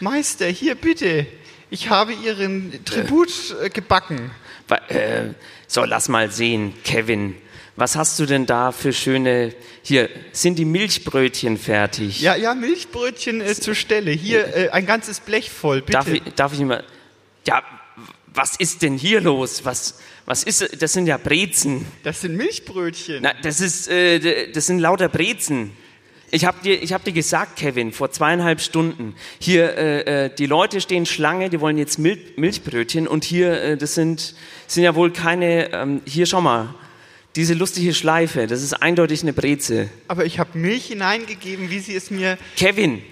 Meister, hier bitte. Ich habe Ihren Tribut äh, gebacken. Äh, so, lass mal sehen, Kevin. Was hast du denn da für schöne. Hier, sind die Milchbrötchen fertig? Ja, ja, Milchbrötchen äh, zur Stelle. Hier äh, ein ganzes Blech voll, bitte. Darf ich, darf ich mal. Ja, was ist denn hier los? Was, was ist. Das sind ja Brezen. Das sind Milchbrötchen. Na, das, ist, äh, das sind lauter Brezen. Ich habe dir, hab dir gesagt, Kevin, vor zweieinhalb Stunden, hier, äh, äh, die Leute stehen Schlange, die wollen jetzt Mil Milchbrötchen und hier, äh, das sind, sind ja wohl keine, ähm, hier schau mal, diese lustige Schleife, das ist eindeutig eine Breze. Aber ich habe Milch hineingegeben, wie sie es mir... Kevin,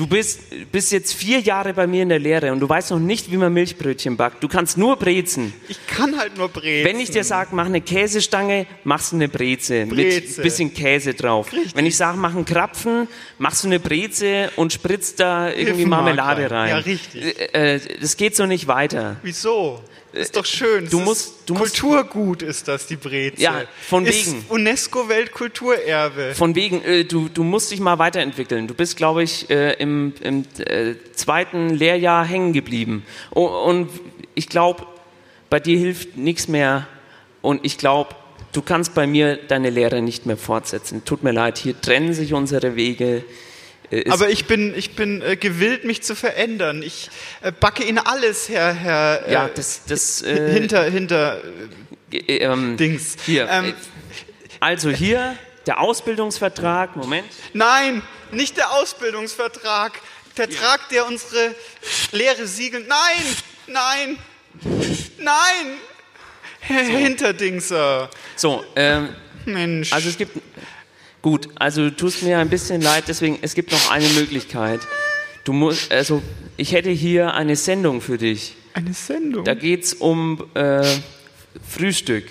Du bist, bist jetzt vier Jahre bei mir in der Lehre und du weißt noch nicht, wie man Milchbrötchen backt. Du kannst nur brezen. Ich kann halt nur brezen. Wenn ich dir sage, mach eine Käsestange, machst du eine Breze, Breze. mit bisschen Käse drauf. Richtig. Wenn ich sage, mach einen Krapfen, machst du eine Breze und spritzt da irgendwie Marmelade rein. Ja, richtig. Äh, äh, das geht so nicht weiter. Wieso? Ist doch schön. Du musst, du Kulturgut ist das, die Breze. Ja, von wegen. UNESCO-Weltkulturerbe. Von wegen, äh, du, du musst dich mal weiterentwickeln. Du bist, glaube ich, äh, im, im äh, zweiten Lehrjahr hängen geblieben. Und, und ich glaube, bei dir hilft nichts mehr. Und ich glaube, du kannst bei mir deine Lehre nicht mehr fortsetzen. Tut mir leid, hier trennen sich unsere Wege. Äh, Aber ich bin, ich bin äh, gewillt, mich zu verändern. Ich äh, backe Ihnen alles, Herr, Herr ja, das, das, äh, hinter, hinter ähm, Dings. Hier. Ähm, also hier der Ausbildungsvertrag. Moment. Nein, nicht der Ausbildungsvertrag. Vertrag, ja. der unsere Lehre siegelt. Nein, nein, nein. Herr so. Hinterdingser. So, ähm, Mensch. Also es gibt Gut, also du tust mir ein bisschen leid, deswegen, es gibt noch eine Möglichkeit. Du musst, also ich hätte hier eine Sendung für dich. Eine Sendung? Da geht es um äh, Frühstück.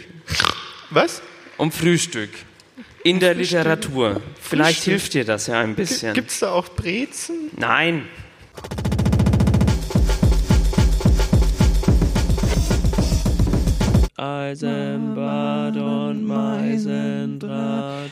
Was? Um Frühstück. In um der Frühstück. Literatur. Frühstück. Vielleicht hilft dir das ja ein bisschen. Gibt es da auch Brezen? Nein. Eisenbad und Meisendraht.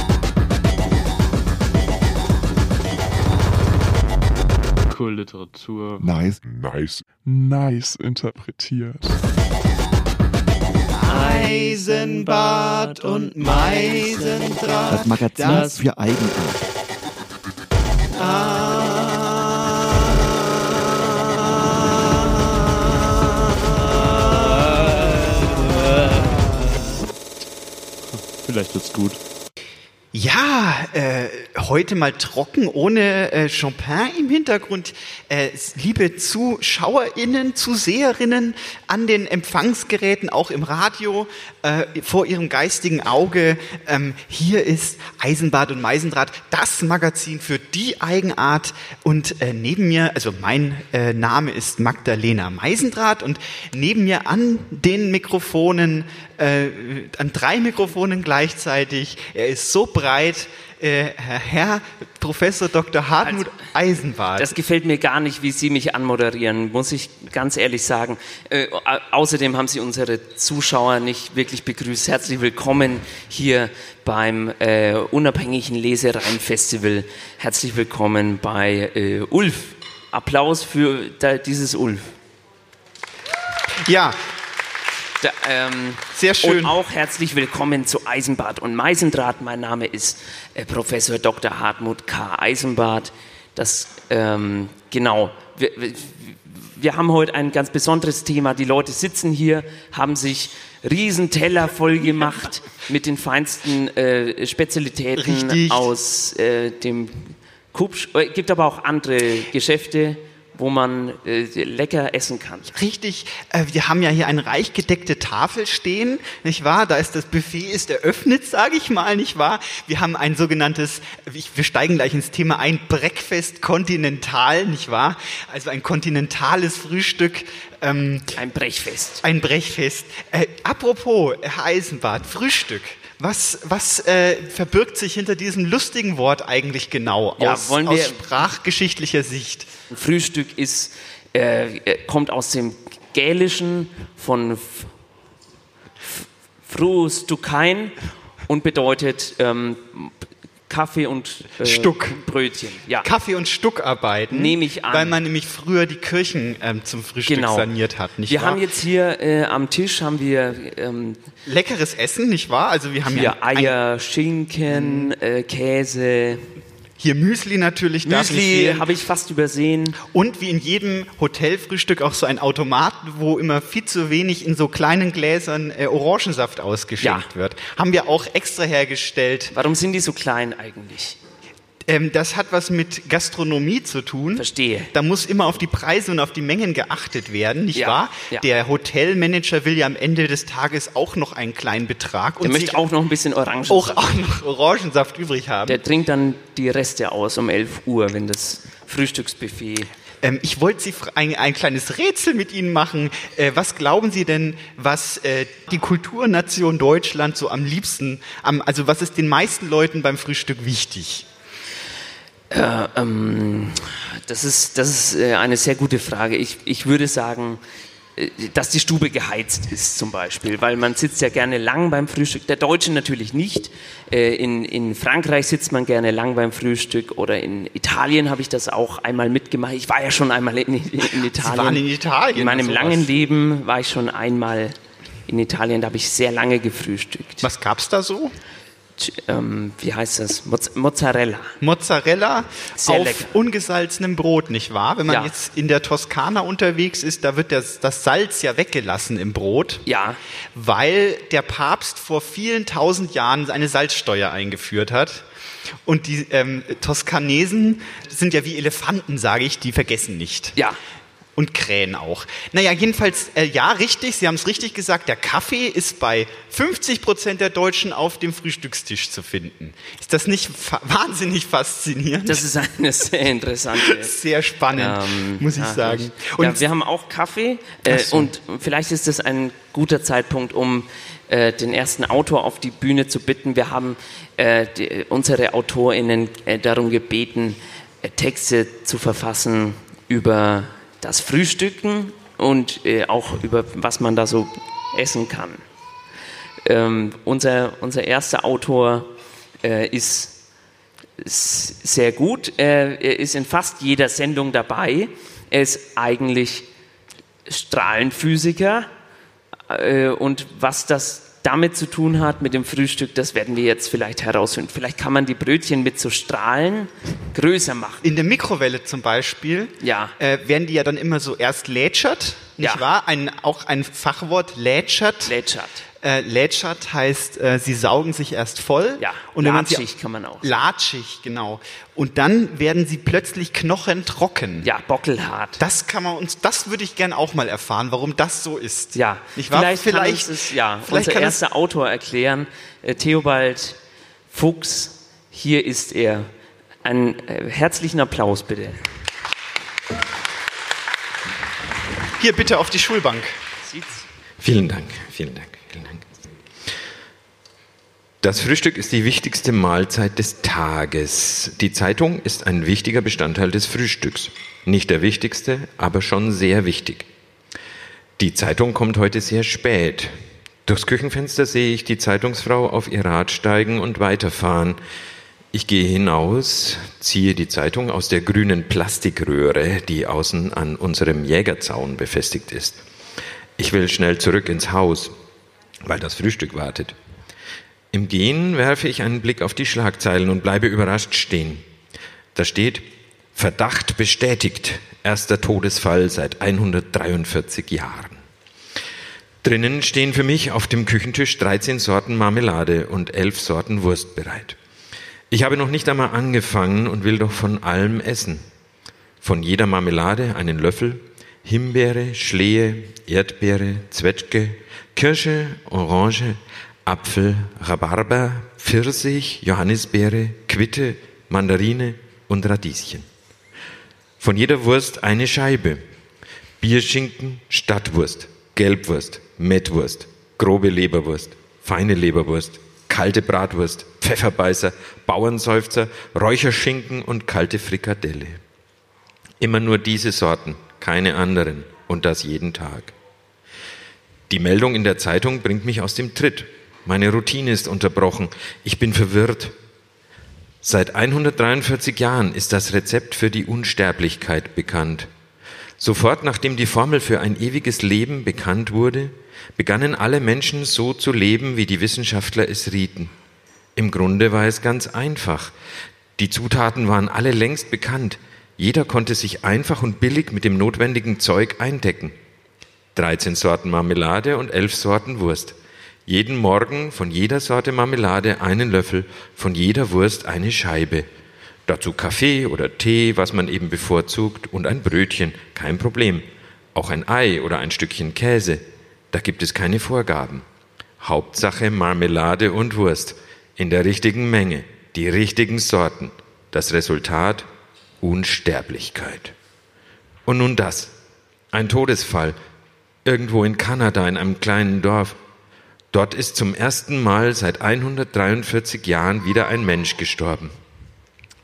Literatur. Nice, nice, nice interpretiert. Eisenbad und Meisendraht. Das Magazin das für Eigenart. Vielleicht wird's gut. Ja, äh, heute mal trocken, ohne äh, Champagne im Hintergrund. Äh, liebe ZuschauerInnen, Zuseherinnen an den Empfangsgeräten, auch im Radio, äh, vor ihrem geistigen Auge. Ähm, hier ist Eisenbad und Meisendraht, das Magazin für die Eigenart. Und äh, neben mir, also mein äh, Name ist Magdalena Meisendraht und neben mir an den Mikrofonen an drei Mikrofonen gleichzeitig. Er ist so breit. Äh, Herr Professor Dr. Hartmut also, Eisenbart. Das gefällt mir gar nicht, wie Sie mich anmoderieren, muss ich ganz ehrlich sagen. Äh, außerdem haben Sie unsere Zuschauer nicht wirklich begrüßt. Herzlich willkommen hier beim äh, unabhängigen Lesereien-Festival. Herzlich willkommen bei äh, Ulf. Applaus für da, dieses Ulf. Ja, da, ähm, Sehr schön. Und auch herzlich willkommen zu Eisenbad und Meisendraht. Mein Name ist äh, Professor Dr. Hartmut K. Eisenbad. Das, ähm, genau. Wir, wir, haben heute ein ganz besonderes Thema. Die Leute sitzen hier, haben sich Riesenteller voll gemacht mit den feinsten äh, Spezialitäten Richtig. aus äh, dem Kupsch. Es äh, gibt aber auch andere Geschäfte wo man äh, lecker essen kann. Richtig, äh, wir haben ja hier eine reich gedeckte Tafel stehen, nicht wahr? Da ist das Buffet ist eröffnet, sage ich mal, nicht wahr? Wir haben ein sogenanntes, ich, wir steigen gleich ins Thema ein, Breakfast Kontinental, nicht wahr? Also ein kontinentales Frühstück. Ähm, ein Brechfest. Ein Brechfest. Äh, apropos, Herr Eisenbart, Frühstück. Was, was äh, verbirgt sich hinter diesem lustigen Wort eigentlich genau ja, aus, wollen wir, aus sprachgeschichtlicher Sicht? Frühstück ist, äh, kommt aus dem Gälischen von Frustukein und bedeutet ähm, Kaffee und äh, Stuck. Brötchen. Ja. Kaffee und Stuckarbeiten. Nehme ich an. Weil man nämlich früher die Kirchen ähm, zum Frühstück genau. saniert hat, nicht wir wahr? haben jetzt hier äh, am Tisch haben wir ähm, leckeres Essen, nicht wahr? Also wir haben hier ja Eier, Schinken, äh, Käse. Hier Müsli natürlich. Müsli habe ich fast übersehen. Und wie in jedem Hotelfrühstück auch so ein Automat, wo immer viel zu wenig in so kleinen Gläsern äh, Orangensaft ausgeschenkt ja. wird. Haben wir auch extra hergestellt. Warum sind die so klein eigentlich? Ähm, das hat was mit Gastronomie zu tun. Verstehe. Da muss immer auf die Preise und auf die Mengen geachtet werden, nicht ja, wahr? Ja. Der Hotelmanager will ja am Ende des Tages auch noch einen kleinen Betrag. Der möchte auch noch ein bisschen Orangensaft. Auch, auch noch Orangensaft übrig haben. Der trinkt dann die Reste aus um 11 Uhr, wenn das Frühstücksbuffet ähm, ich wollte Sie ein, ein, kleines Rätsel mit Ihnen machen. Äh, was glauben Sie denn, was äh, die Kulturnation Deutschland so am liebsten, am, also was ist den meisten Leuten beim Frühstück wichtig? Äh, ähm, das ist, das ist äh, eine sehr gute Frage. Ich, ich würde sagen, äh, dass die Stube geheizt ist zum Beispiel, weil man sitzt ja gerne lang beim Frühstück. Der Deutsche natürlich nicht. Äh, in, in Frankreich sitzt man gerne lang beim Frühstück oder in Italien habe ich das auch einmal mitgemacht. Ich war ja schon einmal in, in Italien. Sie waren in Italien? In meinem langen Leben war ich schon einmal in Italien, da habe ich sehr lange gefrühstückt. Was gab es da so? Ähm, wie heißt das? Mozzarella. Mozzarella Sehr auf lecker. ungesalzenem Brot, nicht wahr? Wenn man ja. jetzt in der Toskana unterwegs ist, da wird das, das Salz ja weggelassen im Brot. Ja. Weil der Papst vor vielen tausend Jahren eine Salzsteuer eingeführt hat. Und die ähm, Toskanesen sind ja wie Elefanten, sage ich, die vergessen nicht. Ja. Und Krähen auch. Naja, jedenfalls, äh, ja, richtig, Sie haben es richtig gesagt, der Kaffee ist bei 50 Prozent der Deutschen auf dem Frühstückstisch zu finden. Ist das nicht fa wahnsinnig faszinierend? Das ist eine sehr interessante. Sehr spannend, ähm, muss ich ja, sagen. Und ja, wir haben auch Kaffee äh, so. und vielleicht ist das ein guter Zeitpunkt, um äh, den ersten Autor auf die Bühne zu bitten. Wir haben äh, die, unsere AutorInnen äh, darum gebeten, äh, Texte zu verfassen über das Frühstücken und äh, auch über was man da so essen kann. Ähm, unser, unser erster Autor äh, ist, sehr gut. Er, er ist in fast jeder Sendung dabei. Er ist eigentlich Strahlenphysiker. Äh, und was das damit zu tun hat mit dem Frühstück, das werden wir jetzt vielleicht herausfinden. Vielleicht kann man die Brötchen mit so Strahlen größer machen. In der Mikrowelle zum Beispiel ja. äh, werden die ja dann immer so erst lätschert, nicht ja. wahr? Ein, auch ein Fachwort lätschert. Lätschert. Äh, lätschert heißt, äh, sie saugen sich erst voll. Ja, und latschig man sie, kann man auch. Latschig, genau. Und dann werden sie plötzlich knochentrocken. Ja, bockelhart. Das kann man uns, das würde ich gerne auch mal erfahren, warum das so ist. Ja, Nicht wahr? vielleicht, vielleicht kann es, ja, vielleicht unser erster Autor erklären, äh, Theobald Fuchs, hier ist er. Einen äh, herzlichen Applaus bitte. Hier bitte auf die Schulbank. Vielen Dank, vielen Dank. Das Frühstück ist die wichtigste Mahlzeit des Tages. Die Zeitung ist ein wichtiger Bestandteil des Frühstücks. Nicht der wichtigste, aber schon sehr wichtig. Die Zeitung kommt heute sehr spät. Durchs Küchenfenster sehe ich die Zeitungsfrau auf ihr Rad steigen und weiterfahren. Ich gehe hinaus, ziehe die Zeitung aus der grünen Plastikröhre, die außen an unserem Jägerzaun befestigt ist. Ich will schnell zurück ins Haus, weil das Frühstück wartet. Im Gehen werfe ich einen Blick auf die Schlagzeilen und bleibe überrascht stehen. Da steht Verdacht bestätigt. Erster Todesfall seit 143 Jahren. Drinnen stehen für mich auf dem Küchentisch 13 Sorten Marmelade und 11 Sorten Wurst bereit. Ich habe noch nicht einmal angefangen und will doch von allem essen. von jeder Marmelade einen Löffel, Himbeere, Schlehe, Erdbeere, Zwetschge, Kirsche, Orange, Apfel, Rhabarber, Pfirsich, Johannisbeere, Quitte, Mandarine und Radieschen. Von jeder Wurst eine Scheibe. Bierschinken, Stadtwurst, Gelbwurst, Mettwurst, grobe Leberwurst, feine Leberwurst, kalte Bratwurst, Pfefferbeißer, Bauernseufzer, Räucherschinken und kalte Frikadelle. Immer nur diese Sorten, keine anderen und das jeden Tag. Die Meldung in der Zeitung bringt mich aus dem Tritt. Meine Routine ist unterbrochen. Ich bin verwirrt. Seit 143 Jahren ist das Rezept für die Unsterblichkeit bekannt. Sofort nachdem die Formel für ein ewiges Leben bekannt wurde, begannen alle Menschen so zu leben, wie die Wissenschaftler es rieten. Im Grunde war es ganz einfach. Die Zutaten waren alle längst bekannt. Jeder konnte sich einfach und billig mit dem notwendigen Zeug eindecken. 13 Sorten Marmelade und 11 Sorten Wurst. Jeden Morgen von jeder Sorte Marmelade einen Löffel, von jeder Wurst eine Scheibe. Dazu Kaffee oder Tee, was man eben bevorzugt, und ein Brötchen, kein Problem. Auch ein Ei oder ein Stückchen Käse. Da gibt es keine Vorgaben. Hauptsache Marmelade und Wurst. In der richtigen Menge, die richtigen Sorten. Das Resultat Unsterblichkeit. Und nun das. Ein Todesfall. Irgendwo in Kanada, in einem kleinen Dorf. Dort ist zum ersten Mal seit 143 Jahren wieder ein Mensch gestorben.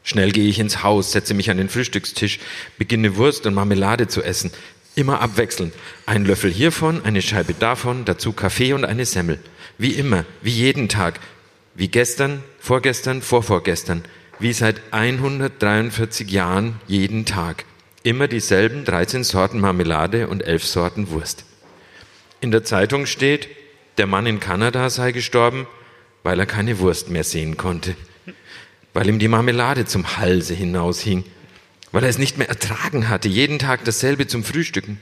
Schnell gehe ich ins Haus, setze mich an den Frühstückstisch, beginne Wurst und Marmelade zu essen. Immer abwechselnd. Ein Löffel hiervon, eine Scheibe davon, dazu Kaffee und eine Semmel. Wie immer, wie jeden Tag. Wie gestern, vorgestern, vorvorgestern wie seit 143 Jahren jeden Tag. Immer dieselben 13 Sorten Marmelade und 11 Sorten Wurst. In der Zeitung steht, der Mann in Kanada sei gestorben, weil er keine Wurst mehr sehen konnte, weil ihm die Marmelade zum Halse hinaushing, weil er es nicht mehr ertragen hatte, jeden Tag dasselbe zum Frühstücken.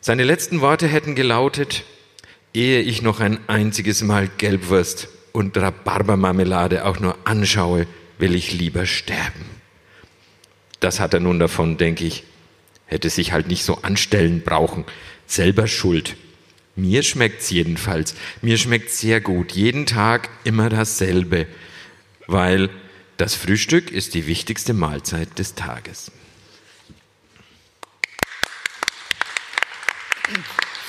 Seine letzten Worte hätten gelautet, ehe ich noch ein einziges Mal Gelbwurst und Rhabarbermarmelade auch nur anschaue, will ich lieber sterben. Das hat er nun davon, denke ich. Hätte sich halt nicht so anstellen brauchen. Selber schuld. Mir schmeckt's jedenfalls. Mir schmeckt's sehr gut. Jeden Tag immer dasselbe. Weil das Frühstück ist die wichtigste Mahlzeit des Tages.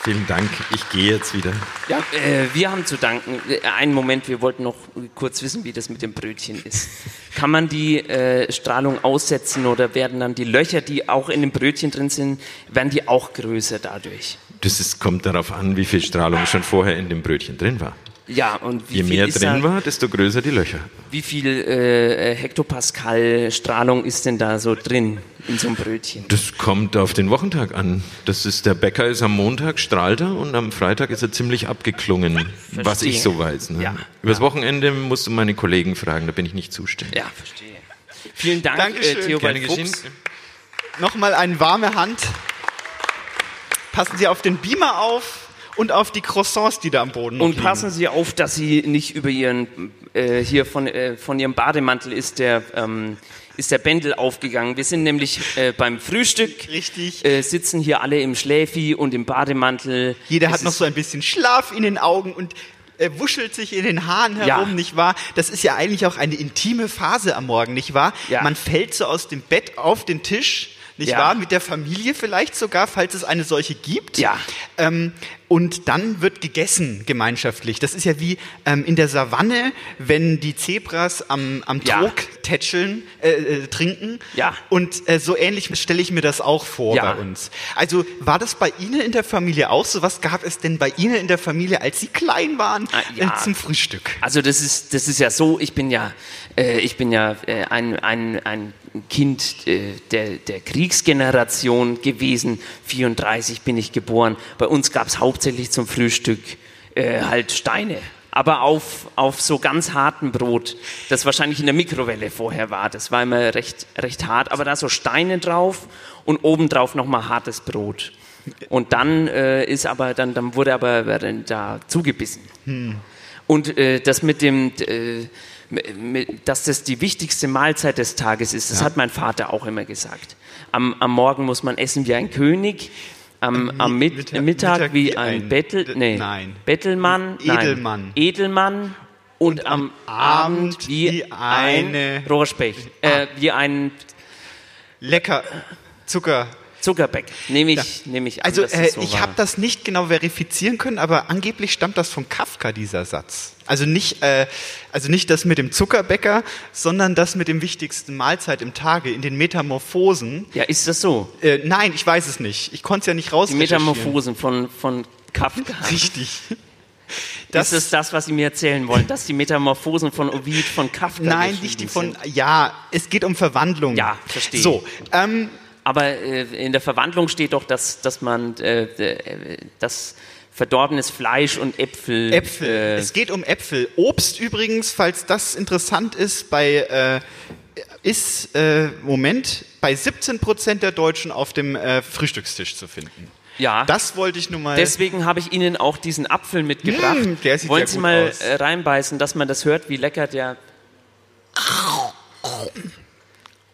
Vielen Dank. Ich gehe jetzt wieder. Ja, äh, wir haben zu danken. Äh, einen Moment, wir wollten noch kurz wissen, wie das mit dem Brötchen ist. Kann man die äh, Strahlung aussetzen oder werden dann die Löcher, die auch in dem Brötchen drin sind, werden die auch größer dadurch? Das ist, kommt darauf an, wie viel Strahlung schon vorher in dem Brötchen drin war. Ja, und Je mehr drin da, war, desto größer die Löcher. Wie viel äh, Hektopascal Strahlung ist denn da so drin in so einem Brötchen? Das kommt auf den Wochentag an. Das ist, der Bäcker ist am Montag strahlt er und am Freitag ist er ziemlich abgeklungen, verstehe. was ich so weiß. Ne? Ja, Übers ja. Wochenende musst du meine Kollegen fragen, da bin ich nicht zuständig. Ja, verstehe. Vielen Dank, Dankeschön. äh, Theobald Fuchs. Nochmal eine warme Hand. Passen Sie auf den Beamer auf und auf die Croissants, die da am Boden Und liegen. passen Sie auf, dass Sie nicht über Ihren, äh, hier von, äh, von Ihrem Bademantel ist der, ähm, ist der Bändel aufgegangen. Wir sind nämlich äh, beim Frühstück. Richtig. Äh, sitzen hier alle im Schläfi und im Bademantel. Jeder es hat noch so ein bisschen Schlaf in den Augen und er wuschelt sich in den Haaren herum, ja. nicht wahr? Das ist ja eigentlich auch eine intime Phase am Morgen, nicht wahr? Ja. Man fällt so aus dem Bett auf den Tisch, nicht ja. wahr? Mit der Familie vielleicht sogar, falls es eine solche gibt. Ja. Ähm, und dann wird gegessen gemeinschaftlich. Das ist ja wie ähm, in der Savanne, wenn die Zebras am, am ja. Trog tätscheln, äh, äh, trinken. Ja. Und äh, so ähnlich stelle ich mir das auch vor ja. bei uns. Also war das bei Ihnen in der Familie auch so? Was gab es denn bei Ihnen in der Familie, als Sie klein waren, ah, ja. zum Frühstück? Also das ist, das ist ja so, ich bin ja, äh, ich bin ja äh, ein, ein, ein Kind äh, der, der Kriegsgeneration gewesen. 34 bin ich geboren. Bei uns gab es hauptsächlich zum Frühstück äh, halt Steine. Aber auf, auf so ganz hartem Brot, das wahrscheinlich in der Mikrowelle vorher war. Das war immer recht, recht hart. Aber da so Steine drauf und obendrauf nochmal hartes Brot. Und dann äh, ist aber, dann, dann wurde aber da zugebissen. Hm. Und äh, das mit dem, äh, dass das die wichtigste Mahlzeit des Tages ist. Das Ja. hat mein Vater auch immer gesagt. Am, am Morgen muss man essen wie ein König, am, am Mit Mittag- Mittag, wie ein ein- Bettel, nee, nein. Bettelmann, Edelmann. Nein, Edelmann und, am Abend wie, wie ein eine- Rohrspecht, äh, wie ein Lecker. Zucker. Zuckerbeck. Nehme ich, nehme ich an, Also äh, so ich habe das nicht genau verifizieren können, aber angeblich stammt das von Kafka, dieser Satz. Also nicht, äh, also nicht das mit dem Zuckerbäcker, sondern das mit dem wichtigsten Mahlzeit im Tage, in den Metamorphosen. Ja, ist das so? Äh, nein, ich weiß es nicht. Ich konnte es ja nicht raus. Die Metamorphosen von, von Kafka. Richtig. Das ist das, was Sie mir erzählen wollen, dass die Metamorphosen von Ovid von Kafka Nein, nicht die von. Ja, es geht um Verwandlung. Ja, verstehe. So, ähm, Aber äh, in der Verwandlung steht doch, dass, dass man äh, äh, das verdorbenes Fleisch und Äpfel. Äpfel. Äh, es geht um Äpfel. Obst übrigens, falls das interessant ist, bei äh, ist äh, Moment bei 17 Prozent der Deutschen auf dem Frühstückstisch zu finden. ja. Das wollte ich nur mal. Deswegen habe ich Ihnen auch diesen Apfel mitgebracht. Mm, der sieht Wollen ja Sie mal aus. reinbeißen, dass man das hört, wie lecker der.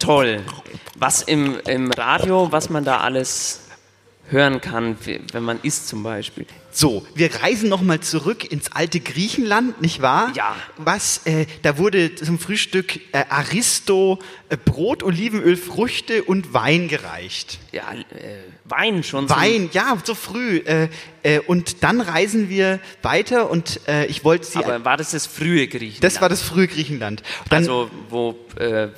Toll. Was im, im Radio, was man da alles hören kann, wenn man isst zum Beispiel. So, wir reisen nochmal zurück ins alte Griechenland, nicht wahr? Ja. Was, äh, da wurde zum Frühstück äh, Aristo äh, Brot, Olivenöl, Früchte und Wein gereicht. Ja, äh, Wein schon. Wein, ja, so früh. Äh, äh, und dann reisen wir weiter und ich wollte Sie. Aber war das das frühe Griechenland? das war das frühe Griechenland. Dann, also, wo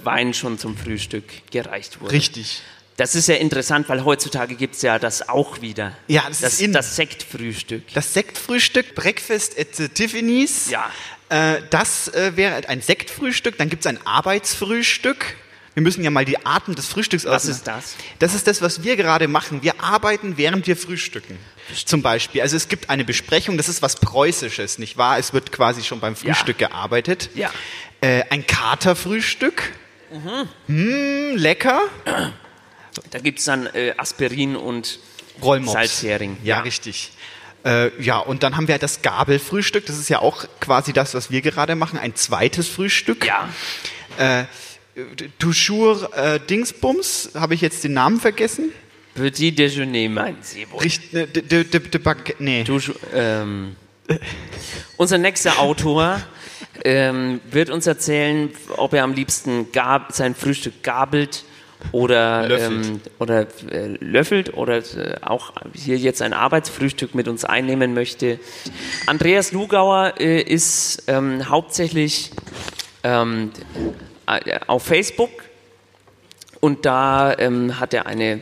Wein schon zum Frühstück gereicht wurde. richtig. Das ist ja interessant, weil heutzutage gibt es ja das auch wieder. Ja, das das, ist in. das Sektfrühstück. Das Sektfrühstück, Breakfast at the Tiffany's. Ja. Äh, das äh, wäre ein Sektfrühstück. Dann gibt es ein Arbeitsfrühstück. Wir müssen ja mal die Arten des Frühstücks Was auseinander- ist das? Das ist das, was wir gerade machen. Wir arbeiten, während wir frühstücken. Zum Beispiel. Also es gibt eine Besprechung, das ist was Preußisches, nicht wahr? Es wird quasi schon beim Frühstück gearbeitet. Ja. Äh, ein Katerfrühstück. Mm, lecker. Da gibt es dann äh, Aspirin und Rollmops. Salzhering. Ja, richtig. Äh, ja, und dann haben wir das Gabelfrühstück. Das ist ja auch quasi das, was wir gerade machen. Ein zweites Frühstück. Ja. Äh, Toujours äh, Dingsbums. Habe ich jetzt den Namen vergessen? Petit Déjeuner, meinen Sie wohl. Richt, ne, de, de, de, de Baguette- nee. Du, ähm, unser nächster Autor ähm, wird uns erzählen, ob er am liebsten gab, sein Frühstück gabelt oder Löffelt. ähm, oder äh, löffelt oder äh, auch hier jetzt ein Arbeitsfrühstück mit uns einnehmen möchte. Andreas Lugauer äh, ist ähm, hauptsächlich ähm, äh, auf Facebook und da ähm, hat er eine,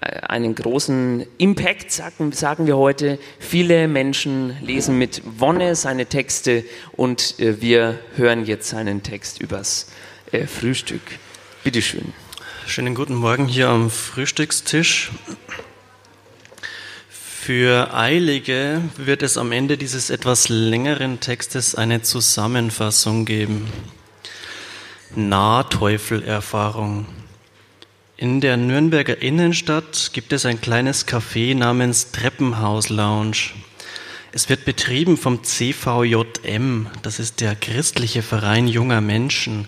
äh, einen großen Impact, sagen, sagen wir heute. Viele Menschen lesen mit Wonne seine Texte und äh, wir hören jetzt seinen Text übers Frühstück. Bitteschön. Schönen guten Morgen hier am Frühstückstisch. Für Eilige wird es am Ende dieses etwas längeren Textes eine Zusammenfassung geben. Nahteufelerfahrung. In der Nürnberger Innenstadt gibt es ein kleines Café namens Treppenhaus Lounge. Es wird betrieben vom CVJM, das ist der christliche Verein junger Menschen,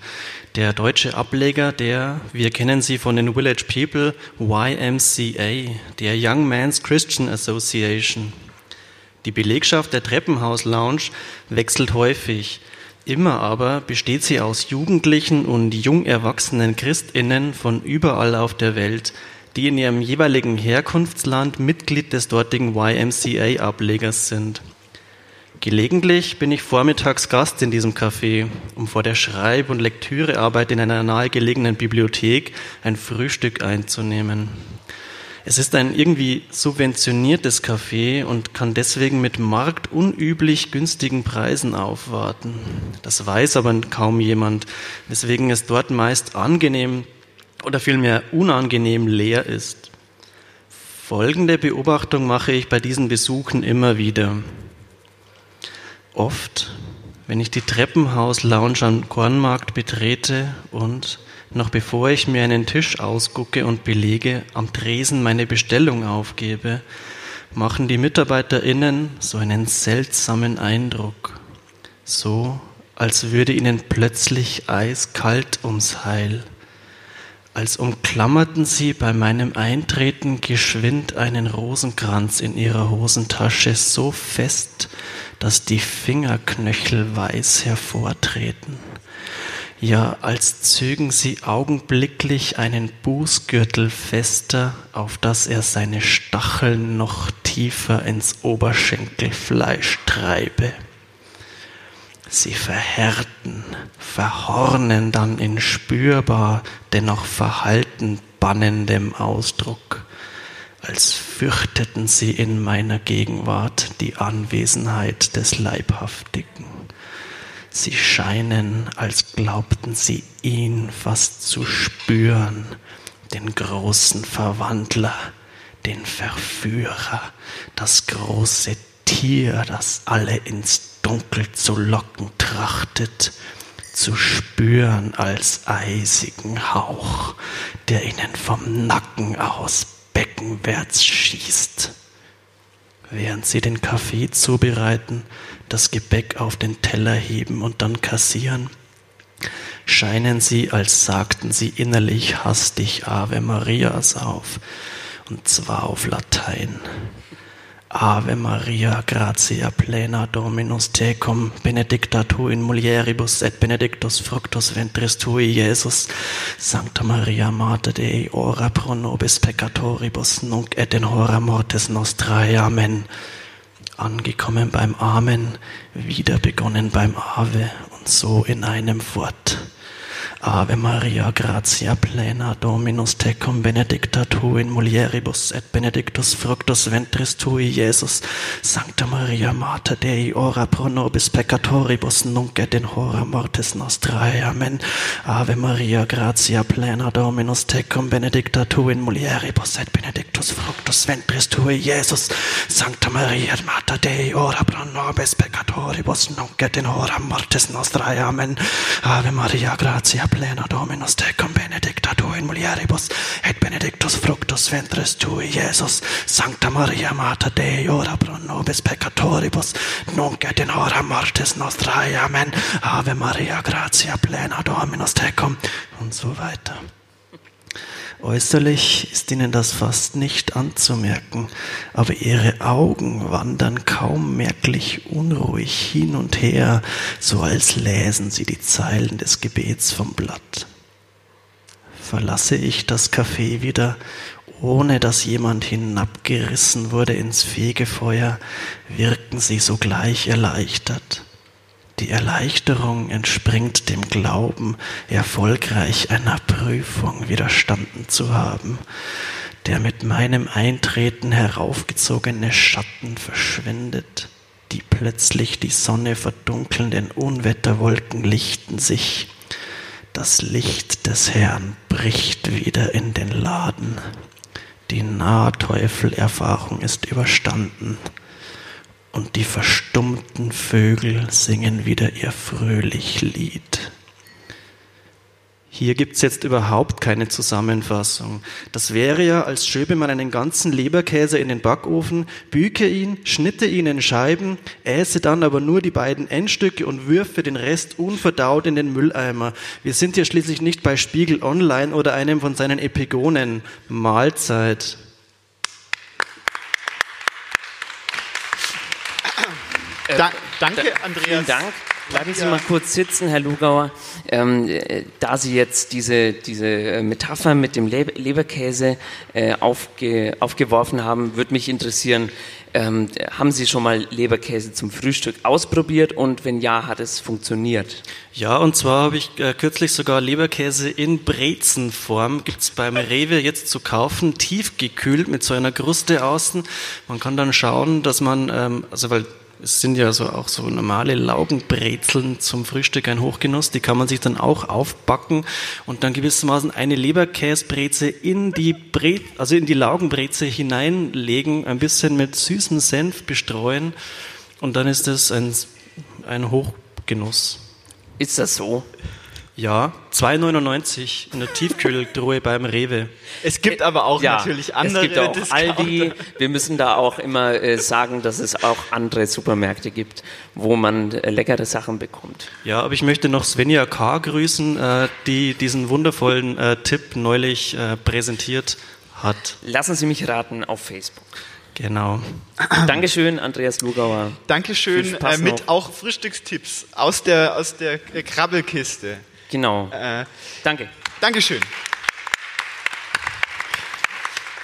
der deutsche Ableger der, wir kennen sie von den Village People, YMCA, der Young Men's Christian Association. Die Belegschaft der Treppenhaus Lounge wechselt häufig. Immer aber besteht sie aus Jugendlichen und jung erwachsenen Christinnen von überall auf der Welt, die in ihrem jeweiligen Herkunftsland Mitglied des dortigen YMCA-Ablegers sind. Gelegentlich bin ich vormittags Gast in diesem Café, um vor der Schreib- und Lektürearbeit in einer nahegelegenen Bibliothek ein Frühstück einzunehmen. Es ist ein irgendwie subventioniertes Café und kann deswegen mit marktunüblich günstigen Preisen aufwarten. Das weiß aber kaum jemand, weswegen es dort meist angenehm oder vielmehr unangenehm leer ist. Folgende Beobachtung mache ich bei diesen Besuchen immer wieder. Oft, wenn ich die Treppenhaus-Lounge am Kornmarkt betrete und, noch bevor ich mir einen Tisch ausgucke und belege, am Tresen meine Bestellung aufgebe, machen die MitarbeiterInnen so einen seltsamen Eindruck. So, als würde ihnen plötzlich eiskalt ums Heil, als umklammerten sie bei meinem Eintreten geschwind einen Rosenkranz in ihrer Hosentasche so fest, dass die Fingerknöchel weiß hervortreten. Ja, als zögen sie augenblicklich einen Bußgürtel fester, auf dass er seine Stacheln noch tiefer ins Oberschenkelfleisch treibe. Sie verhärten, verhornen dann in spürbar, dennoch verhalten bannendem Ausdruck, als fürchteten sie in meiner Gegenwart die Anwesenheit des Leibhaftigen. Sie scheinen, als glaubten sie ihn fast zu spüren, den großen Verwandler, den Verführer, das große Tier, das alle ins Dunkel zu locken trachtet, zu spüren als eisigen Hauch, der ihnen vom Nacken aus beckenwärts schießt. Während sie den Kaffee zubereiten, das Gebäck auf den Teller heben und dann kassieren, scheinen sie, als sagten sie innerlich hastig Ave Marias auf, und zwar auf Latein. Ave Maria, gratia plena Dominus tecum, benedicta tu in mulieribus et benedictus fructus ventris tui, Jesus. Sancta Maria, Mater Dei, ora pro nobis peccatoribus, nunc et in hora mortis nostrae. Amen. Angekommen beim Amen, wieder begonnen beim Ave und so in einem fort. Ave Maria, gratia plena, Dominus tecum, benedicta tu in mulieribus, et benedictus fructus ventris tui, Jesus. Sancta Maria, Mater Dei, ora pro nobis peccatoribus, nunc et in hora mortis nostrae. Amen. Ave Maria, gratia plena, Dominus tecum, benedicta tu in mulieribus, et benedictus fructus ventris tui, Jesus. Sancta Maria, Mater Dei, ora pro nobis peccatoribus, nunc et in hora mortis nostrae. Amen. Ave Maria, gratia plena Dominus tecum benedicta tu in mulieribus et benedictus fructus ventris tui, Jesus. Sancta Maria, Mater Dei, ora pro nobis peccatoribus, nunc et in hora mortis nostrae. Amen. Ave Maria, gratia plena Dominus tecum und so weiter. Äußerlich ist ihnen das fast nicht anzumerken, aber ihre Augen wandern kaum merklich unruhig hin und her, so als läsen sie die Zeilen des Gebets vom Blatt. Verlasse ich das Café wieder, ohne dass jemand hinabgerissen wurde ins Fegefeuer, wirken sie sogleich erleichtert. Die Erleichterung entspringt dem Glauben, erfolgreich einer Prüfung widerstanden zu haben. Der mit meinem Eintreten heraufgezogene Schatten verschwindet. Die plötzlich die Sonne verdunkelnden Unwetterwolken lichten sich. Das Licht des Herrn bricht wieder in den Laden. Die Nahteufelerfahrung ist überstanden und die verstummten Vögel singen wieder ihr fröhlich Lied. Hier gibt es jetzt überhaupt keine Zusammenfassung. Das wäre ja, als schöbe man einen ganzen Leberkäse in den Backofen, büke ihn, schnitte ihn in Scheiben, äße dann aber nur die beiden Endstücke und würfe den Rest unverdaut in den Mülleimer. Wir sind hier schließlich nicht bei Spiegel Online oder einem von seinen Epigonen. Mahlzeit. Da, danke, Andreas. Vielen Dank. Bleiben Sie mal kurz sitzen, Herr Lugauer. Ähm, äh, da Sie jetzt diese, diese äh, Metapher mit dem Le Leberkäse äh, aufge aufgeworfen haben, würde mich interessieren, ähm, haben Sie schon mal Leberkäse zum Frühstück ausprobiert und wenn ja, hat es funktioniert? Ja, und zwar habe ich äh, kürzlich sogar Leberkäse in Brezenform, gibt es beim Rewe jetzt zu kaufen, tiefgekühlt mit so einer Kruste außen. Man kann dann schauen, dass man, ähm, also weil es sind ja so auch so normale Laugenbrezeln zum Frühstück ein Hochgenuss. Die kann man sich dann auch aufbacken und dann gewissermaßen eine Leberkäsbreze in die Bre also in die Laugenbreze hineinlegen, ein bisschen mit süßem Senf bestreuen und dann ist das ein, ein Hochgenuss. Ist das so? Ja, 2,99 in der Tiefkühltruhe beim Rewe. Es gibt aber auch ja, natürlich andere Es gibt auch Discounter. Aldi. Wir müssen da auch immer äh, sagen, dass es auch andere Supermärkte gibt, wo man äh, leckere Sachen bekommt. Ja, aber ich möchte noch Svenja K. grüßen, äh, die diesen wundervollen äh, Tipp neulich äh, präsentiert hat. Lassen Sie mich raten auf Facebook. Genau. Dankeschön, Andreas Lugauer. Dankeschön, äh, mit noch. auch Frühstückstipps aus der, aus der Krabbelkiste. Genau. Äh, Danke. Dankeschön.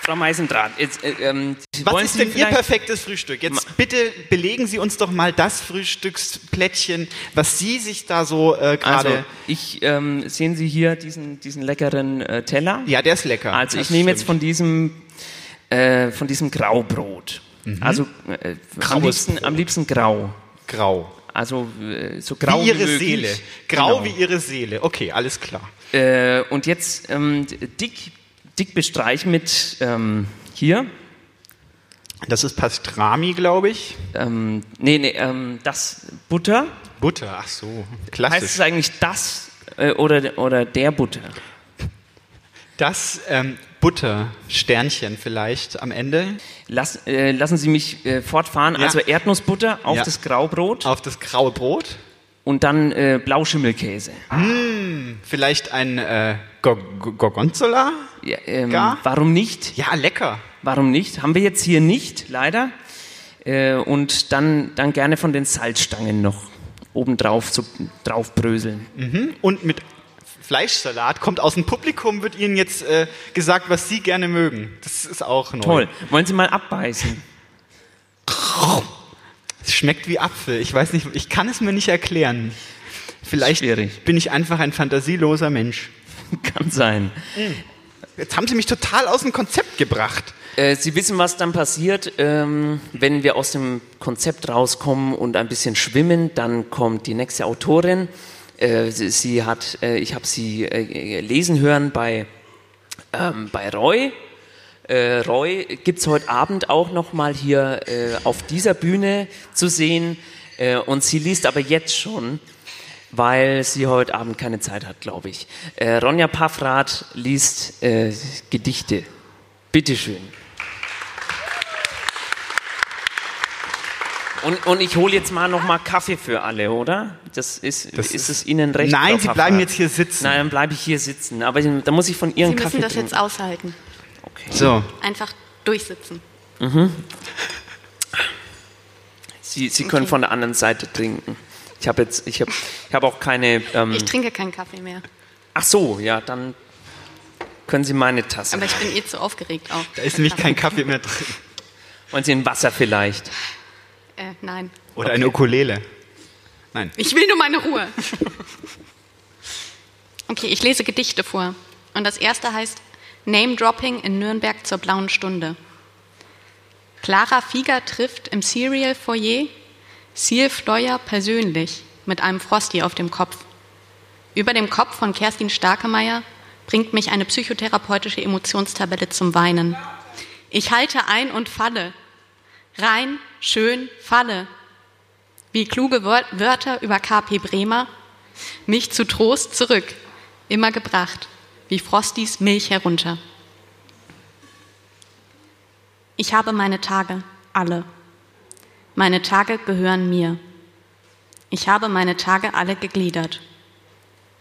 Frau Meisendraht, jetzt, äh, ähm, Was ist denn Ihr perfektes Frühstück? Jetzt bitte belegen Sie uns doch mal das Frühstücksplättchen, was Sie sich da so äh, gerade... Also, ich, ähm, sehen Sie hier diesen, diesen leckeren äh, Teller? ja, der ist lecker. Also ich nehme jetzt von diesem, äh, von diesem Graubrot. Also äh, am, liebsten, am liebsten grau. Grau. Also äh, so grau wie Ihre möglich. Seele. Grau Genau. wie Ihre Seele. Okay, alles klar. Äh, und jetzt ähm, dick, dick bestreichen mit ähm, hier. Das ist Pastrami, glaube ich. Ähm, nee, nee, ähm, das Butter. Butter, ach so. Heißt Klassisch. es eigentlich das äh, oder, oder der Butter? Das ähm, Buttersternchen vielleicht am Ende Lass, äh, lassen Sie mich äh, fortfahren. Ja. Also Erdnussbutter auf Ja. das Graubrot auf das graue Brot. und dann äh, Blauschimmelkäse. Vielleicht ein äh, Gor Gor- Gorgonzola? Ja, ähm, warum nicht? Ja, lecker. Warum nicht? Haben wir jetzt hier nicht, leider. Äh, und dann, dann gerne von den Salzstangen noch obendrauf so drauf bröseln. Und mit Fleischsalat kommt aus dem Publikum, wird Ihnen jetzt äh, gesagt, was Sie gerne mögen. Das ist auch neu. Toll. Wollen Sie mal abbeißen? Es schmeckt wie Apfel. Ich weiß nicht, ich kann es mir nicht erklären. Vielleicht Schwierig. bin ich einfach ein fantasieloser Mensch. Kann sein. Jetzt haben Sie mich total aus dem Konzept gebracht. Äh, Sie wissen, was dann passiert, ähm, wenn wir aus dem Konzept rauskommen und ein bisschen schwimmen. Dann kommt die nächste Autorin. Äh, sie, sie hat, äh, ich habe sie äh, lesen hören bei, ähm, bei Roy. Äh, Roy gibt es heute Abend auch noch mal hier äh, auf dieser Bühne zu sehen. Äh, und sie liest aber jetzt schon, weil sie heute Abend keine Zeit hat, glaube ich. Ronja Paffrath liest Gedichte. Bitteschön. Und, und ich hole jetzt mal noch mal Kaffee für alle, oder? Das ist, Das ist, es Ihnen recht? Nein, Sie bleiben jetzt hier sitzen. Nein, dann bleibe ich hier sitzen. Aber da muss ich von Ihren Sie Kaffee müssen das trinken. jetzt aushalten. Okay. So, Einfach durchsitzen. Sie, Sie können Okay. von der anderen Seite trinken. Ich habe jetzt, ich habe, ich habe auch keine. Ähm, Ich trinke keinen Kaffee mehr. ach so, ja, dann können Sie meine Tasse. Aber ich bin eh zu aufgeregt auch. da ist nämlich kein Kaffee mehr drin. Wollen Sie ein Wasser vielleicht? Äh, nein. Oder eine Ukulele. Nein. Ich will nur meine Ruhe. Okay, ich lese Gedichte vor. Und das erste heißt Name Dropping in Nürnberg zur blauen Stunde. Clara Fieger trifft im Serial Foyer Seal Fleuer persönlich mit einem Frosty auf dem Kopf. Über dem Kopf von Kerstin Starkemeyer bringt mich eine psychotherapeutische Emotionstabelle zum Weinen. Ich halte ein und falle. Rein, schön, falle. Wie kluge Wör- Wörter über KP Bremer, mich zu Trost zurück, immer gebracht, wie Frostis Milch herunter. Ich habe meine Tage, alle. Meine Tage gehören mir. Ich habe meine Tage alle gegliedert.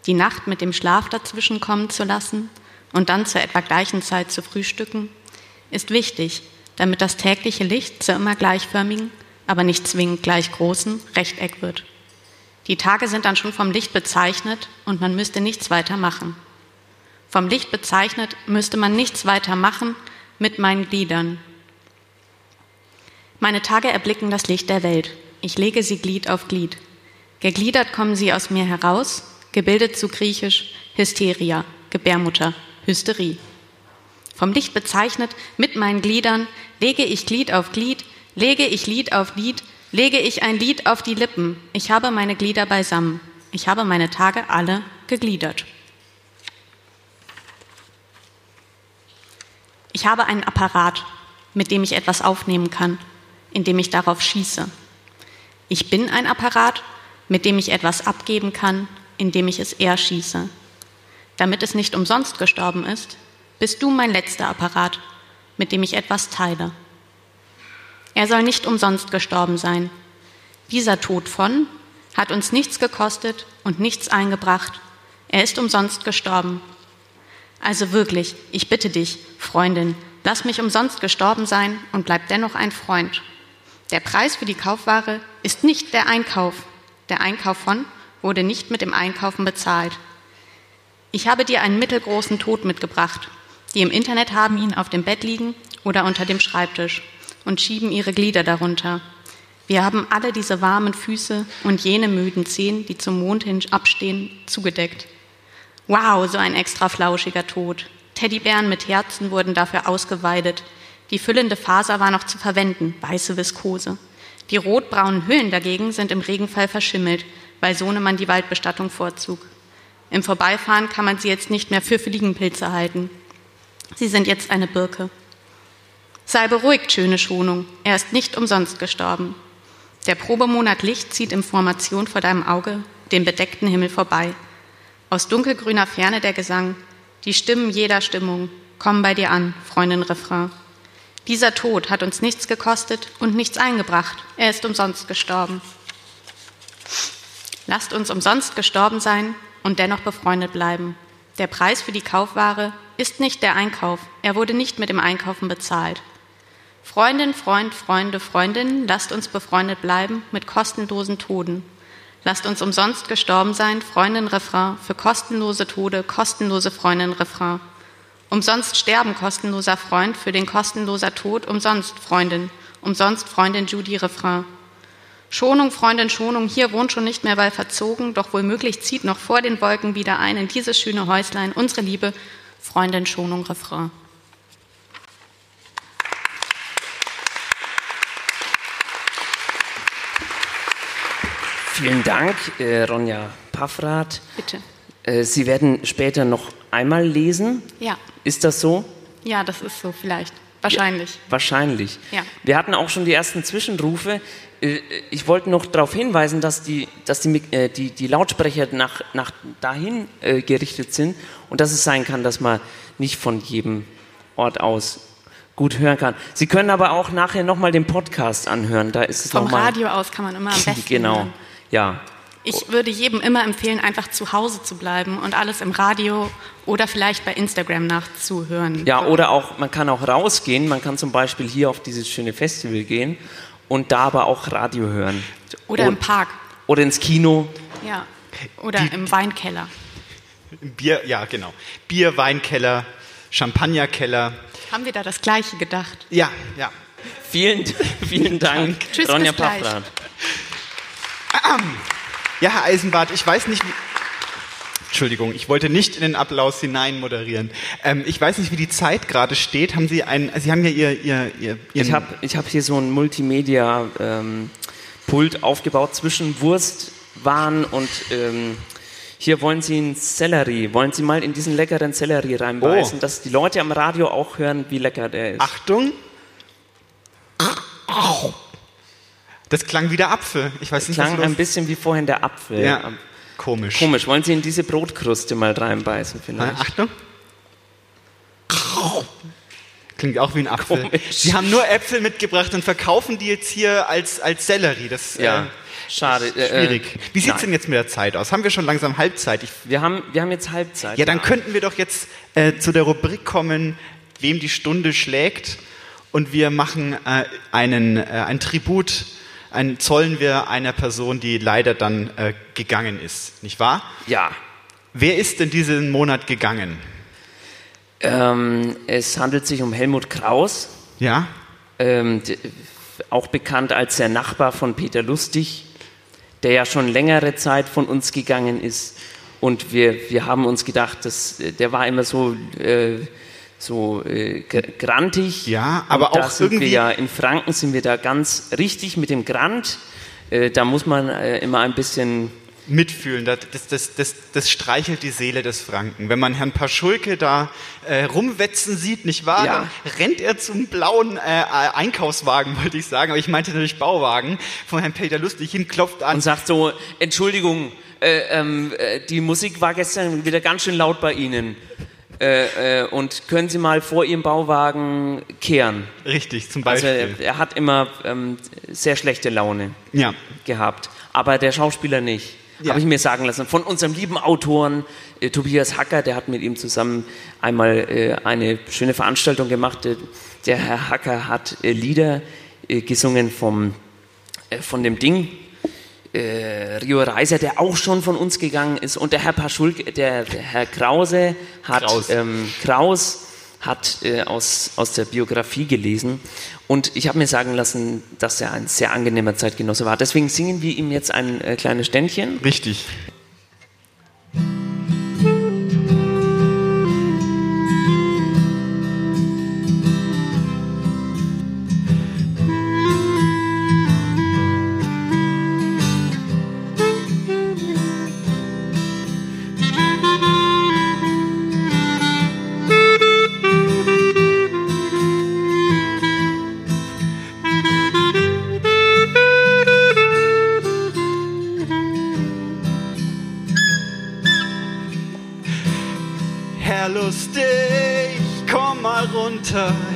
Die Nacht mit dem Schlaf dazwischen kommen zu lassen und dann zur etwa gleichen Zeit zu frühstücken, ist wichtig, damit das tägliche Licht zu immer gleichförmigen, aber nicht zwingend gleich großen Rechteck wird. Die Tage sind dann schon vom Licht bezeichnet und man müsste nichts weiter machen. Vom Licht bezeichnet müsste man nichts weiter machen mit meinen Gliedern. Meine Tage erblicken das Licht der Welt. Ich lege sie Glied auf Glied. Gegliedert kommen sie aus mir heraus, gebildet zu griechisch Hysteria, Gebärmutter, Hysterie. Vom Licht bezeichnet mit meinen Gliedern lege ich Glied auf Glied, lege ich Lied auf Lied, lege ich ein Lied auf die Lippen. Ich habe meine Glieder beisammen. Ich habe meine Tage alle gegliedert. Ich habe einen Apparat, mit dem ich etwas aufnehmen kann, indem ich darauf schieße. Ich bin ein Apparat, mit dem ich etwas abgeben kann, indem ich es erschieße. Damit es nicht umsonst gestorben ist, bist du mein letzter Apparat, mit dem ich etwas teile. Er soll nicht umsonst gestorben sein. Dieser Tod von hat uns nichts gekostet und nichts eingebracht. Er ist umsonst gestorben. Also wirklich, ich bitte dich, Freundin, lass mich umsonst gestorben sein und bleib dennoch ein Freund. Der Preis für die Kaufware ist nicht der Einkauf. Der Einkauf von wurde nicht mit dem Einkaufen bezahlt. Ich habe dir einen mittelgroßen Tod mitgebracht. Die im Internet haben ihn auf dem Bett liegen oder unter dem Schreibtisch und schieben ihre Glieder darunter. Wir haben alle diese warmen Füße und jene müden Zehen, die zum Mond hin abstehen, zugedeckt. Wow, so ein extra flauschiger Tod. Teddybären mit Herzen wurden dafür ausgeweidet. Die füllende Faser war noch zu verwenden, weiße Viskose. Die rotbraunen Hüllen dagegen sind im Regenfall verschimmelt, weil Sohnemann die Waldbestattung vorzug. Im Vorbeifahren kann man sie jetzt nicht mehr für Fliegenpilze halten. Sie sind jetzt eine Birke. Sei beruhigt, schöne Schonung, er ist nicht umsonst gestorben. Der Probemonat Licht zieht in Formation vor deinem Auge den bedeckten Himmel vorbei. Aus dunkelgrüner Ferne der Gesang, die Stimmen jeder Stimmung kommen bei dir an, Freundin Refrain. Dieser Tod hat uns nichts gekostet und nichts eingebracht. Er ist umsonst gestorben. Lasst uns umsonst gestorben sein und dennoch befreundet bleiben. Der Preis für die Kaufware ist nicht der Einkauf. Er wurde nicht mit dem Einkaufen bezahlt. Freundin, Freund, Freunde, Freundin, lasst uns befreundet bleiben mit kostenlosen Toden. Lasst uns umsonst gestorben sein, Freundin, Refrain, für kostenlose Tode, kostenlose Freundin, Refrain. Umsonst sterben, kostenloser Freund, für den kostenloser Tod, umsonst Freundin, umsonst Freundin Judy, Refrain. Schonung, Freundin, Schonung, hier wohnt schon nicht mehr, weil verzogen, doch womöglich zieht noch vor den Wolken wieder ein in dieses schöne Häuslein unsere Liebe, Freundin, Schonung, Refrain. Vielen Dank, äh, Ronja Paffrath. Bitte. Äh, Sie werden später noch einmal lesen. Ja. Ist das so? Ja, das ist so vielleicht. Wahrscheinlich. Ja, wahrscheinlich. Ja. Wir hatten auch schon die ersten Zwischenrufe. Äh, ich wollte noch darauf hinweisen, dass die, dass die, äh, die, die Lautsprecher nach, nach dahin äh, gerichtet sind und dass es sein kann, dass man nicht von jedem Ort aus gut hören kann. Sie können aber auch nachher nochmal den Podcast anhören. Da ist es Vom noch mal Radio aus kann man immer am besten Genau, hören. ja. Ich würde jedem immer empfehlen, einfach zu Hause zu bleiben und alles im Radio oder vielleicht bei Instagram nachzuhören. Ja, oder auch, man kann auch rausgehen. Man kann zum Beispiel hier auf dieses schöne Festival gehen und da aber auch Radio hören. Oder im Park. Oder ins Kino. Ja. Oder im Weinkeller. Bier, ja, genau. Bier, Weinkeller, Champagnerkeller. Haben wir da das Gleiche gedacht? Ja, ja. Vielen, vielen Dank, Tschüss, Ronja. Paffrath. Ja, Herr Eisenbart, ich weiß nicht, wie. Entschuldigung, ich wollte nicht in den Applaus hinein moderieren. Ähm, ich weiß nicht, wie die Zeit gerade steht. Haben Sie ein, Sie haben ja Ihr, Ihr, Ihr Ich habe ich hab hier so ein Multimedia-Pult aufgebaut zwischen Wurstwaren und ähm, hier wollen Sie einen Sellerie. Wollen Sie mal in diesen leckeren Sellerie reinbeißen, Oh. dass die Leute am Radio auch hören, wie lecker der ist. Achtung. Das klang wie der Apfel. Ich weiß nicht, Klang was ein bisschen wie vorhin der Apfel. Ja, komisch. Komisch. Wollen Sie in diese Brotkruste mal reinbeißen vielleicht? Achtung. Klingt auch wie ein Apfel. Komisch. Sie haben nur Äpfel mitgebracht und verkaufen die jetzt hier als, als Sellerie. Das Ja, äh, schade. ist Äh, schwierig. Wie sieht's nein. denn jetzt mit der Zeit aus? Haben wir schon langsam Halbzeit? Ich, Wir haben, wir haben jetzt Halbzeit. ja, dann könnten wir doch jetzt äh, zu der Rubrik kommen, wem die Stunde schlägt. Und wir machen äh, einen, äh, ein Tribut, ein zollen wir einer Person, die leider dann äh, gegangen ist. Nicht wahr? Ja. Wer ist denn diesen Monat gegangen? Ähm, es handelt sich um Helmut Kraus. Ja? ähm, auch bekannt als der Nachbar von Peter Lustig, der ja schon längere Zeit von uns gegangen ist. Und wir, wir haben uns gedacht, dass, äh, der war immer so, äh, so äh, gr- grantig. Ja, aber Und da auch sind irgendwie- Wir ja, in Franken sind wir da ganz richtig mit dem Grant. Äh, da muss man äh, immer ein bisschen mitfühlen. Das, das, das, das, streichelt die Seele des Franken. Wenn man Herrn Paschulke da äh, rumwetzen sieht, nicht wahr? Ja. Dann rennt er zum blauen äh, äh, Einkaufswagen, wollte ich sagen, aber ich meinte natürlich Bauwagen, von Herrn Peter Lustig hin, klopft an. und sagt so, Entschuldigung, Äh, ähm, äh, die Musik war gestern wieder ganz schön laut bei Ihnen. Äh, äh, und können Sie mal vor Ihrem Bauwagen kehren? Richtig, zum Also Beispiel. er, er hat immer ähm, sehr schlechte Laune ja. gehabt, aber der Schauspieler nicht. Ja. Habe ich mir sagen lassen. Von unserem lieben Autoren äh, Tobias Hacker, der hat mit ihm zusammen einmal äh, eine schöne Veranstaltung gemacht. Äh, der Herr Hacker hat äh, Lieder gesungen vom, von dem Ding. Äh, Rio Reiser, der auch schon von uns gegangen ist, und der Herr Paschulke, der, der Herr Krause hat Kraus. Ähm, Kraus hat äh, aus, aus der Biografie gelesen und ich habe mir sagen lassen, dass er ein sehr angenehmer Zeitgenosse war. Deswegen singen wir ihm jetzt ein äh, kleines Ständchen. Richtig.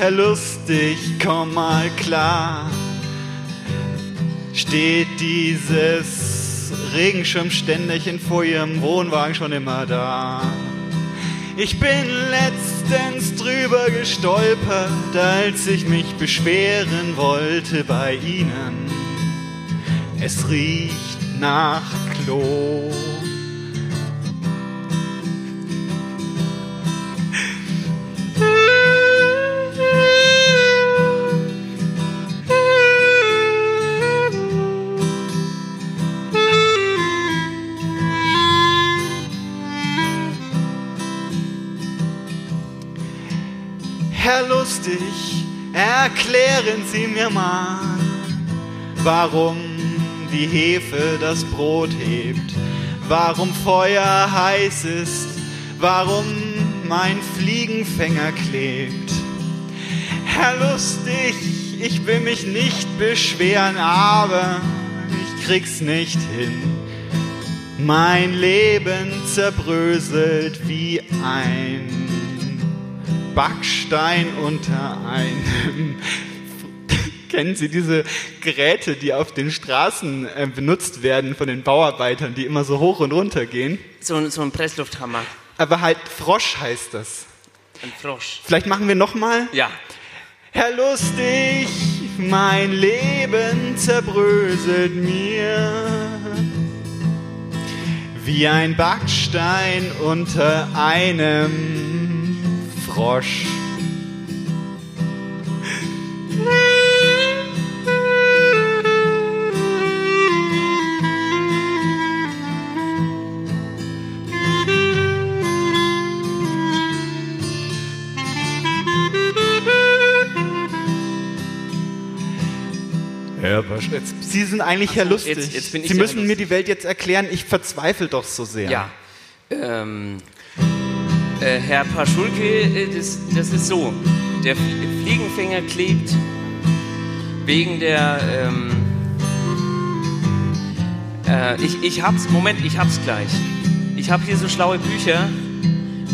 Lustig, komm mal klar. Steht dieses Regenschirmständerchen vor Ihrem Wohnwagen schon immer da? Ich bin letztens drüber gestolpert, als ich mich beschweren wollte bei Ihnen. Es riecht nach Klo. Herr Lustig, erklären Sie mir mal, warum die Hefe das Brot hebt, warum Feuer heiß ist, warum mein Fliegenfänger klebt. Herr Lustig, ich will mich nicht beschweren, aber ich krieg's nicht hin. Mein Leben zerbröselt wie ein Backstein unter einem. Kennen Sie diese Geräte, die auf den Straßen äh, benutzt werden von den Bauarbeitern, die immer so hoch und runter gehen? So, ein- so ein Presslufthammer, Aber halt Frosch heißt das. ein Frosch. Vielleicht machen wir noch mal. Ja, Herr Lustig, mein Leben zerbröselt mir wie ein Backstein unter einem Frosch. Jetzt, Sie sind eigentlich Herr Lustig. jetzt- jetzt bin ich Sie müssen mir die Welt jetzt erklären, ich verzweifle doch so sehr. ja. Ähm, äh, Herr Paschulke, äh, das, das ist so. Der Flie- Fliegenfänger klebt wegen der. Ähm, äh, ich, ich hab's, Moment, ich hab's gleich. Ich habe hier so schlaue Bücher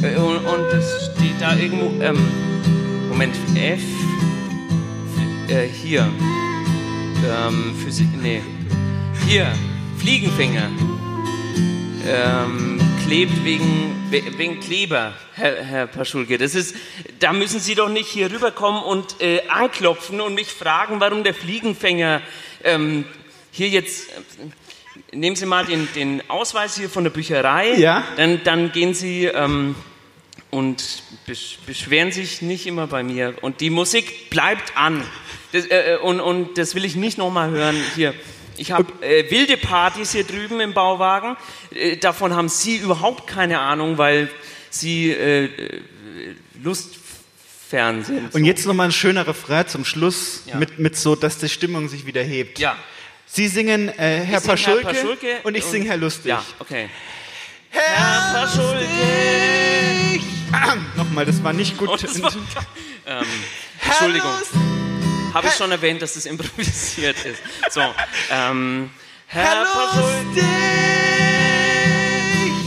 äh, und, und das steht da irgendwo. Ähm, Moment, F. Äh, hier. Ähm, Physik. Nee. Hier, Fliegenfänger. Ähm, klebt wegen, we- wegen Kleber, Herr, Herr Paschulke. Das ist, da müssen Sie doch nicht hier rüberkommen und äh, anklopfen und mich fragen, warum der Fliegenfänger ähm, hier jetzt. Äh, nehmen Sie mal den, den Ausweis hier von der Bücherei. Ja. Dann, dann gehen Sie ähm, und besch beschweren sich nicht immer bei mir. Und die Musik bleibt an. Das, äh, äh, und, und das will ich nicht nochmal hören. Hier. Ich habe äh, wilde Partys hier drüben im Bauwagen. Äh, davon haben Sie überhaupt keine Ahnung, weil Sie äh, äh, lustfern sind. Und jetzt nochmal ein schöner Refrain zum Schluss, Ja. mit, mit so, dass die Stimmung sich wieder hebt. Ja. Sie singen äh, Herr, sing Paschulke, Herr Paschulke und ich singe Herr Lustig. Ja, okay. Herr Paschulke! Nochmal, das war nicht gut. Oh, war, ähm, Entschuldigung. Habe ich schon erwähnt, dass es improvisiert ist. So, ähm, Herr Pasultig,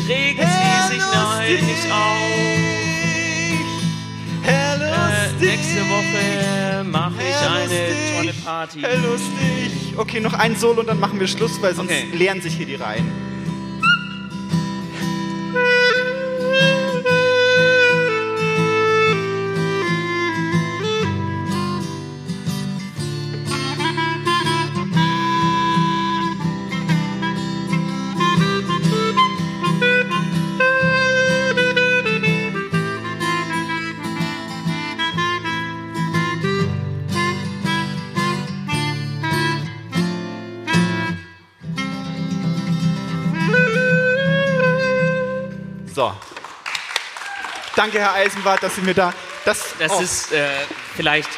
regen Sie sich heute nicht auf. Herr Lustig, äh, nächste Woche mache ich eine tolle Party. Herr Lustig. Okay, noch ein Solo und dann machen wir Schluss, weil sonst okay. leeren sich hier die Reihen. So. Danke, Herr Eisenbart, dass Sie mir da. Das, Das oh. ist äh, vielleicht,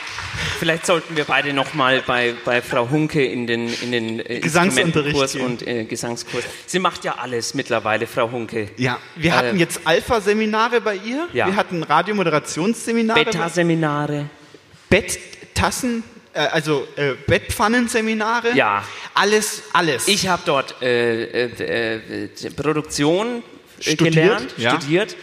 vielleicht sollten wir beide noch mal bei, bei Frau Hunke in den, in den äh, Gesangsunterricht und äh, Gesangskurs. Sie macht ja alles mittlerweile, Frau Hunke. Ja, wir hatten Äh, jetzt Alpha-Seminare bei ihr. Ja. Wir hatten Radiomoderationsseminare. Beta-Seminare. Betttassen, äh, also äh, Bettpfannenseminare. Ja. Alles, alles. Ich habe dort äh, äh, äh, Produktion Studiert, gelernt, ja. studiert.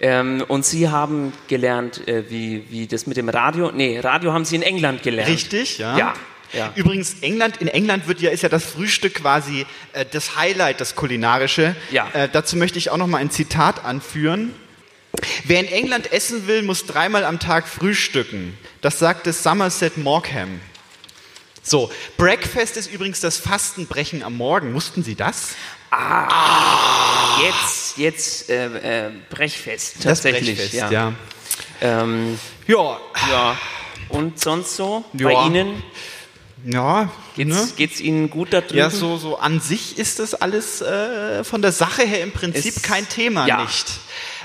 Ähm, und Sie haben gelernt, äh, wie, wie das mit dem Radio. Nee, Radio haben Sie in England gelernt. Richtig, ja. Ja. ja. Übrigens, England, in England wird ja, ist ja das Frühstück quasi äh, das Highlight, das kulinarische. Ja. Äh, dazu möchte ich auch noch mal ein Zitat anführen. Wer in England essen will, muss dreimal am Tag frühstücken. Das sagte Somerset Maugham. So, Breakfast ist übrigens das Fastenbrechen am Morgen. Wussten Sie das? Jetzt, jetzt äh, äh, Brechfest Das tatsächlich. Brechfest, ja. ja. Ähm, Ja, ja. Und sonst so? Ja. Bei Ihnen? ja, Geht's, ne? geht's Ihnen gut da drüben? Ja, so, so an sich ist das alles äh, von der Sache her im Prinzip Es- kein Thema ja. nicht.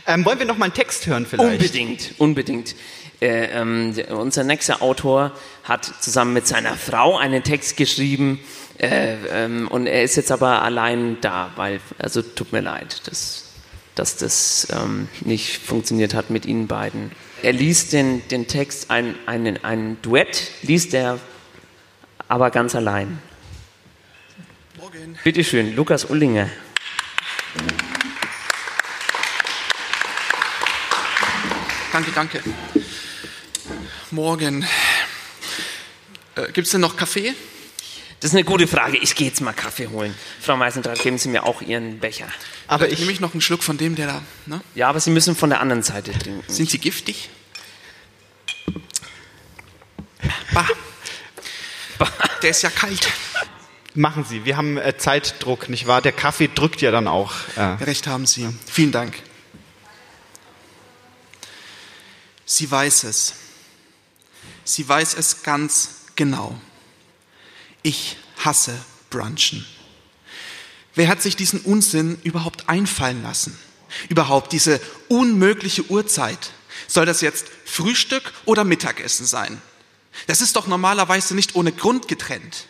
Ähm, wollen wir noch mal einen Text hören vielleicht? Unbedingt, unbedingt. Äh, ähm, unser nächster Autor hat zusammen mit seiner Frau einen Text geschrieben äh, ähm, und er ist jetzt aber allein da, weil, also tut mir leid, dass, dass das ähm, nicht funktioniert hat mit Ihnen beiden. Er liest den, den Text, ein, einen, ein Duett, liest er aber ganz allein. Morgen. Bitte schön, Lukas Ullinger. Danke, danke. Morgen. Äh, Gibt es denn noch Kaffee? Das ist eine gute Frage. Ich gehe jetzt mal Kaffee holen. Frau Meisendrath, geben Sie mir auch Ihren Becher. Aber ich nehme ich noch einen Schluck von dem, der da. Ne? Ja, aber Sie müssen von der anderen Seite trinken. Sind Sie giftig? Bah. Der ist ja kalt. Machen Sie, wir haben äh, Zeitdruck, nicht wahr? Der Kaffee drückt ja dann auch. Äh. Recht haben Sie. Vielen Dank. Sie weiß es. Sie weiß es ganz genau. Ich hasse Brunchen. Wer hat sich diesen Unsinn überhaupt einfallen lassen? Überhaupt diese unmögliche Uhrzeit. Soll das jetzt Frühstück oder Mittagessen sein? Das ist doch normalerweise nicht ohne Grund getrennt.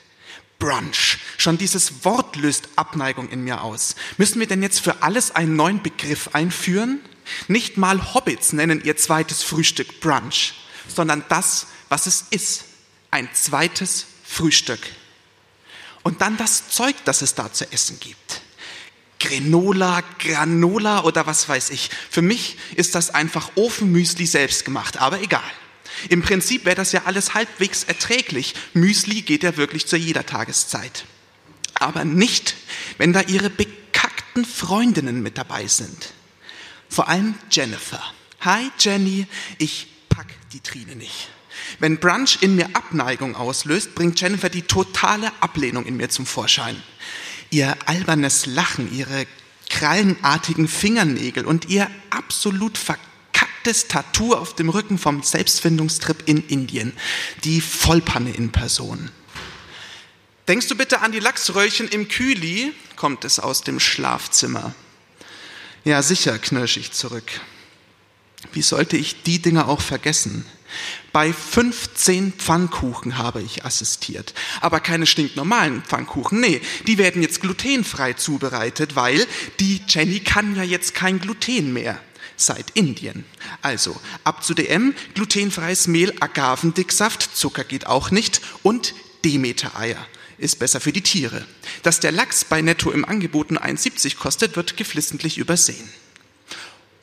Brunch. Schon dieses Wort löst Abneigung in mir aus. Müssen wir denn jetzt für alles einen neuen Begriff einführen? Nicht mal Hobbits nennen ihr zweites Frühstück Brunch, sondern das, was es ist. Ein zweites Frühstück. Und dann das Zeug, das es da zu essen gibt. Granola, Granola oder was weiß ich. Für mich ist das einfach Ofenmüsli selbst gemacht, aber egal. Im Prinzip wäre das ja alles halbwegs erträglich. Müsli geht ja wirklich zu jeder Tageszeit. Aber nicht, wenn da ihre bekackten Freundinnen mit dabei sind. Vor allem Jennifer. Hi Jenny, ich pack die Trine nicht. Wenn Brunch in mir Abneigung auslöst, bringt Jennifer die totale Ablehnung in mir zum Vorschein. Ihr albernes Lachen, ihre krallenartigen Fingernägel und ihr absolut verkacktes Tattoo auf dem Rücken vom Selbstfindungstrip in Indien. Die Vollpanne in Person. Denkst du bitte an die Lachsröllchen im Kühli? kommt es aus dem Schlafzimmer. Ja, sicher, knirsch ich zurück. Wie sollte ich die Dinge auch vergessen? Bei 15 Pfannkuchen habe ich assistiert. Aber keine stinknormalen Pfannkuchen. Nee, die werden jetzt glutenfrei zubereitet, weil die Jenny kann ja jetzt kein Gluten mehr. Seit Indien. Also, ab zu DM, glutenfreies Mehl, Agavendicksaft, Zucker geht auch nicht und Demeter-Eier. Ist besser für die Tiere. Dass der Lachs bei Netto im Angebot nur 1,70 kostet, wird geflissentlich übersehen.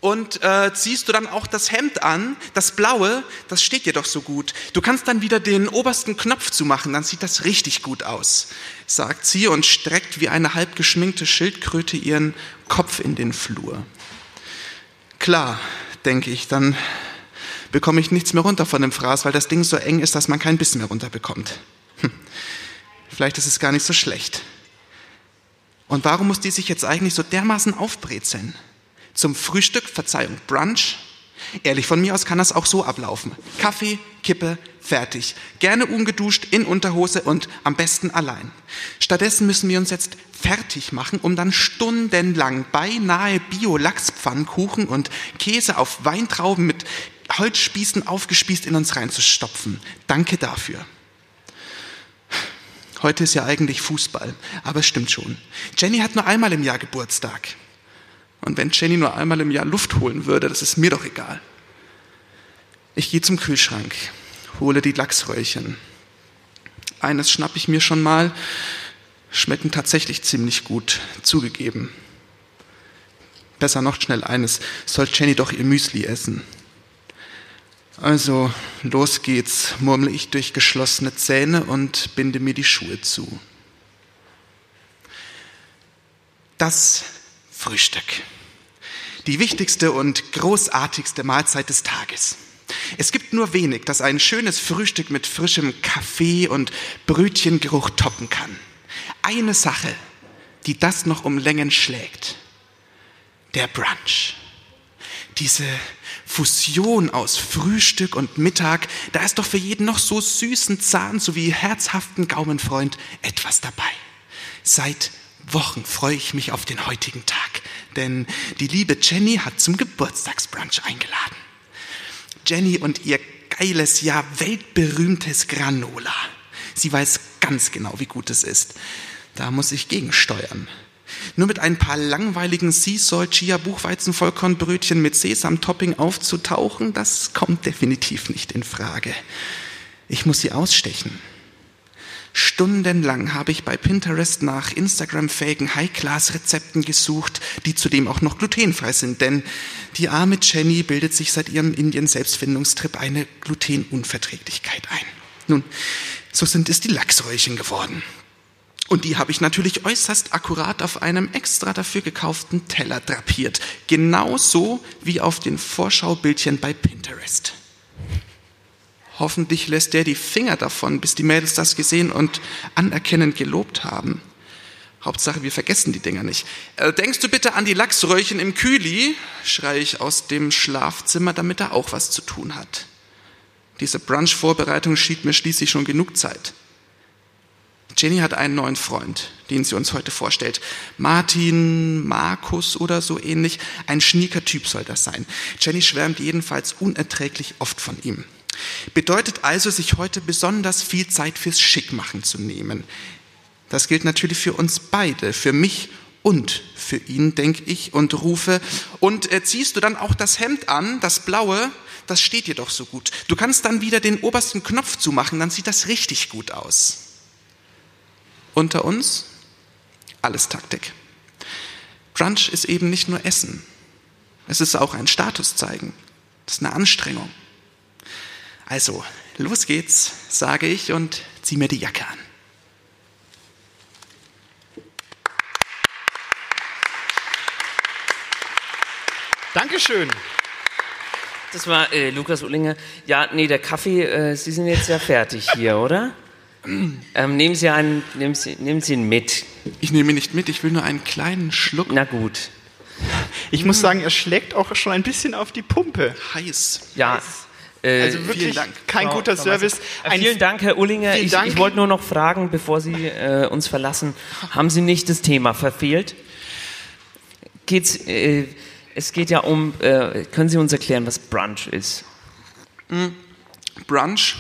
Und äh, ziehst du dann auch das Hemd an, das blaue, das steht dir doch so gut. Du kannst dann wieder den obersten Knopf zumachen, dann sieht das richtig gut aus, sagt sie und streckt wie eine halb geschminkte Schildkröte ihren Kopf in den Flur. Klar, denke ich, dann bekomme ich nichts mehr runter von dem Fraß, weil das Ding so eng ist, dass man kein Bissen mehr runterbekommt. Hm. Vielleicht ist es gar nicht so schlecht. Und warum muss die sich jetzt eigentlich so dermaßen aufbrezeln? Zum Frühstück, Verzeihung, Brunch? Ehrlich, von mir aus kann das auch so ablaufen. Kaffee, Kippe, fertig. Gerne ungeduscht, in Unterhose und am besten allein. Stattdessen müssen wir uns jetzt fertig machen, um dann stundenlang beinahe Bio-Lachspfannkuchen und Käse auf Weintrauben mit Holzspießen aufgespießt in uns reinzustopfen. Danke dafür. Heute ist ja eigentlich Fußball, aber es stimmt schon. Jenny hat nur einmal im Jahr Geburtstag. Und wenn Jenny nur einmal im Jahr Luft holen würde, das ist mir doch egal. Ich gehe zum Kühlschrank, hole die Lachsröllchen. Eines schnapp ich mir schon mal, schmecken tatsächlich ziemlich gut, zugegeben. Besser noch schnell eines, soll Jenny doch ihr Müsli essen. Also, los geht's, murmle ich durch geschlossene Zähne und binde mir die Schuhe zu. Das Frühstück. Die wichtigste und großartigste Mahlzeit des Tages. Es gibt nur wenig, das ein schönes Frühstück mit frischem Kaffee und Brötchengeruch toppen kann. Eine Sache, die das noch um Längen schlägt. Der Brunch. Diese Fusion aus Frühstück und Mittag, da ist doch für jeden noch so süßen Zahn sowie herzhaften Gaumenfreund etwas dabei. Seit Wochen freue ich mich auf den heutigen Tag, denn die liebe Jenny hat zum Geburtstagsbrunch eingeladen. Jenny und ihr geiles, ja weltberühmtes Granola. Sie weiß ganz genau, wie gut es ist. Da muss ich gegensteuern. Nur mit ein paar langweiligen Sea Chia Buchweizen Vollkornbrötchen mit Sesam-Topping aufzutauchen, das kommt definitiv nicht in Frage. Ich muss sie ausstechen. Stundenlang habe ich bei Pinterest nach Instagram-fähigen High-Class-Rezepten gesucht, die zudem auch noch glutenfrei sind, denn die arme Jenny bildet sich seit ihrem Indien-Selbstfindungstrip eine Glutenunverträglichkeit ein. Nun, so sind es die Lachsröllchen geworden. Und die habe ich natürlich äußerst akkurat auf einem extra dafür gekauften Teller drapiert. Genauso wie auf den Vorschaubildchen bei Pinterest. Hoffentlich lässt der die Finger davon, bis die Mädels das gesehen und anerkennend gelobt haben. Hauptsache, wir vergessen die Dinger nicht. Äh, denkst du bitte an die Lachsröllchen im Kühli? schreie ich aus dem Schlafzimmer, damit er auch was zu tun hat. Diese Brunch-Vorbereitung schied mir schließlich schon genug Zeit. Jenny hat einen neuen Freund, den sie uns heute vorstellt. Martin, Markus oder so ähnlich. Ein schnieker Typ soll das sein. Jenny schwärmt jedenfalls unerträglich oft von ihm. Bedeutet also, sich heute besonders viel Zeit fürs Schickmachen zu nehmen. Das gilt natürlich für uns beide, für mich und für ihn, denke ich, und rufe. Und äh, ziehst du dann auch das Hemd an, das blaue, das steht dir doch so gut. Du kannst dann wieder den obersten Knopf zumachen, dann sieht das richtig gut aus. Unter uns alles Taktik. Brunch ist eben nicht nur Essen. Es ist auch ein Status zeigen. Das ist eine Anstrengung. Also, los geht's, sage ich und zieh mir die Jacke an. Dankeschön. Das war äh, Lukas Ullinger. Ja, nee, der Kaffee, äh, Sie sind jetzt ja fertig hier, oder? Ähm, nehmen, Sie einen, nehmen, Sie, nehmen Sie ihn mit. Ich nehme ihn nicht mit, ich will nur einen kleinen Schluck. Na gut. Ich muss sagen, er schlägt auch schon ein bisschen auf die Pumpe. Heiß. Ja. Äh, Also wirklich kein Frau- guter Frau Service. Meister. Ein- Äh, vielen Dank, Herr Ullinger. Ich, Dank. ich wollte nur noch fragen, bevor Sie äh, uns verlassen, haben Sie nicht das Thema verfehlt? Geht's, äh, es geht ja um, äh, können Sie uns erklären, was Brunch ist? Hm, Brunch.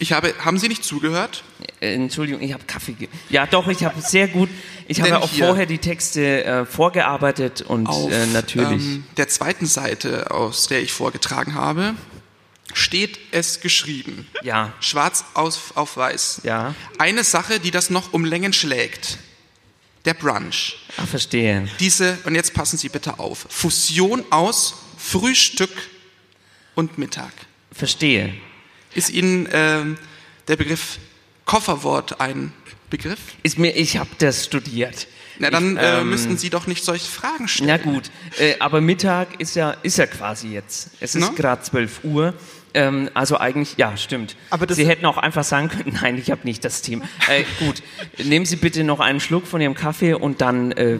Ich habe, haben Sie nicht zugehört? Äh, Entschuldigung, ich habe Kaffee. Ge ja, doch, ich habe sehr gut. Ich habe auch hier- vorher die Texte äh, vorgearbeitet und Auf äh, natürlich. ähm, der zweiten Seite, aus der ich vorgetragen habe, steht es geschrieben. Ja. Schwarz auf, auf weiß. Ja. Eine Sache, die das noch um Längen schlägt. Der Brunch. Ah, verstehe. Diese, und jetzt passen Sie bitte auf, Fusion aus Frühstück und Mittag. Verstehe. Ist Ihnen ähm, der Begriff Kofferwort ein Begriff? Ist mir, ich habe das studiert. Na, dann ich, äh, ähm, müssten Sie doch nicht solche Fragen stellen. Na gut, äh, aber Mittag ist ja, ist ja quasi jetzt. Es ist Na? gerade 12 Uhr. Ähm, also eigentlich, ja, stimmt. Aber das- Sie hätten auch einfach sagen können, nein, ich habe nicht das Team. Äh, gut, nehmen Sie bitte noch einen Schluck von Ihrem Kaffee und dann, äh,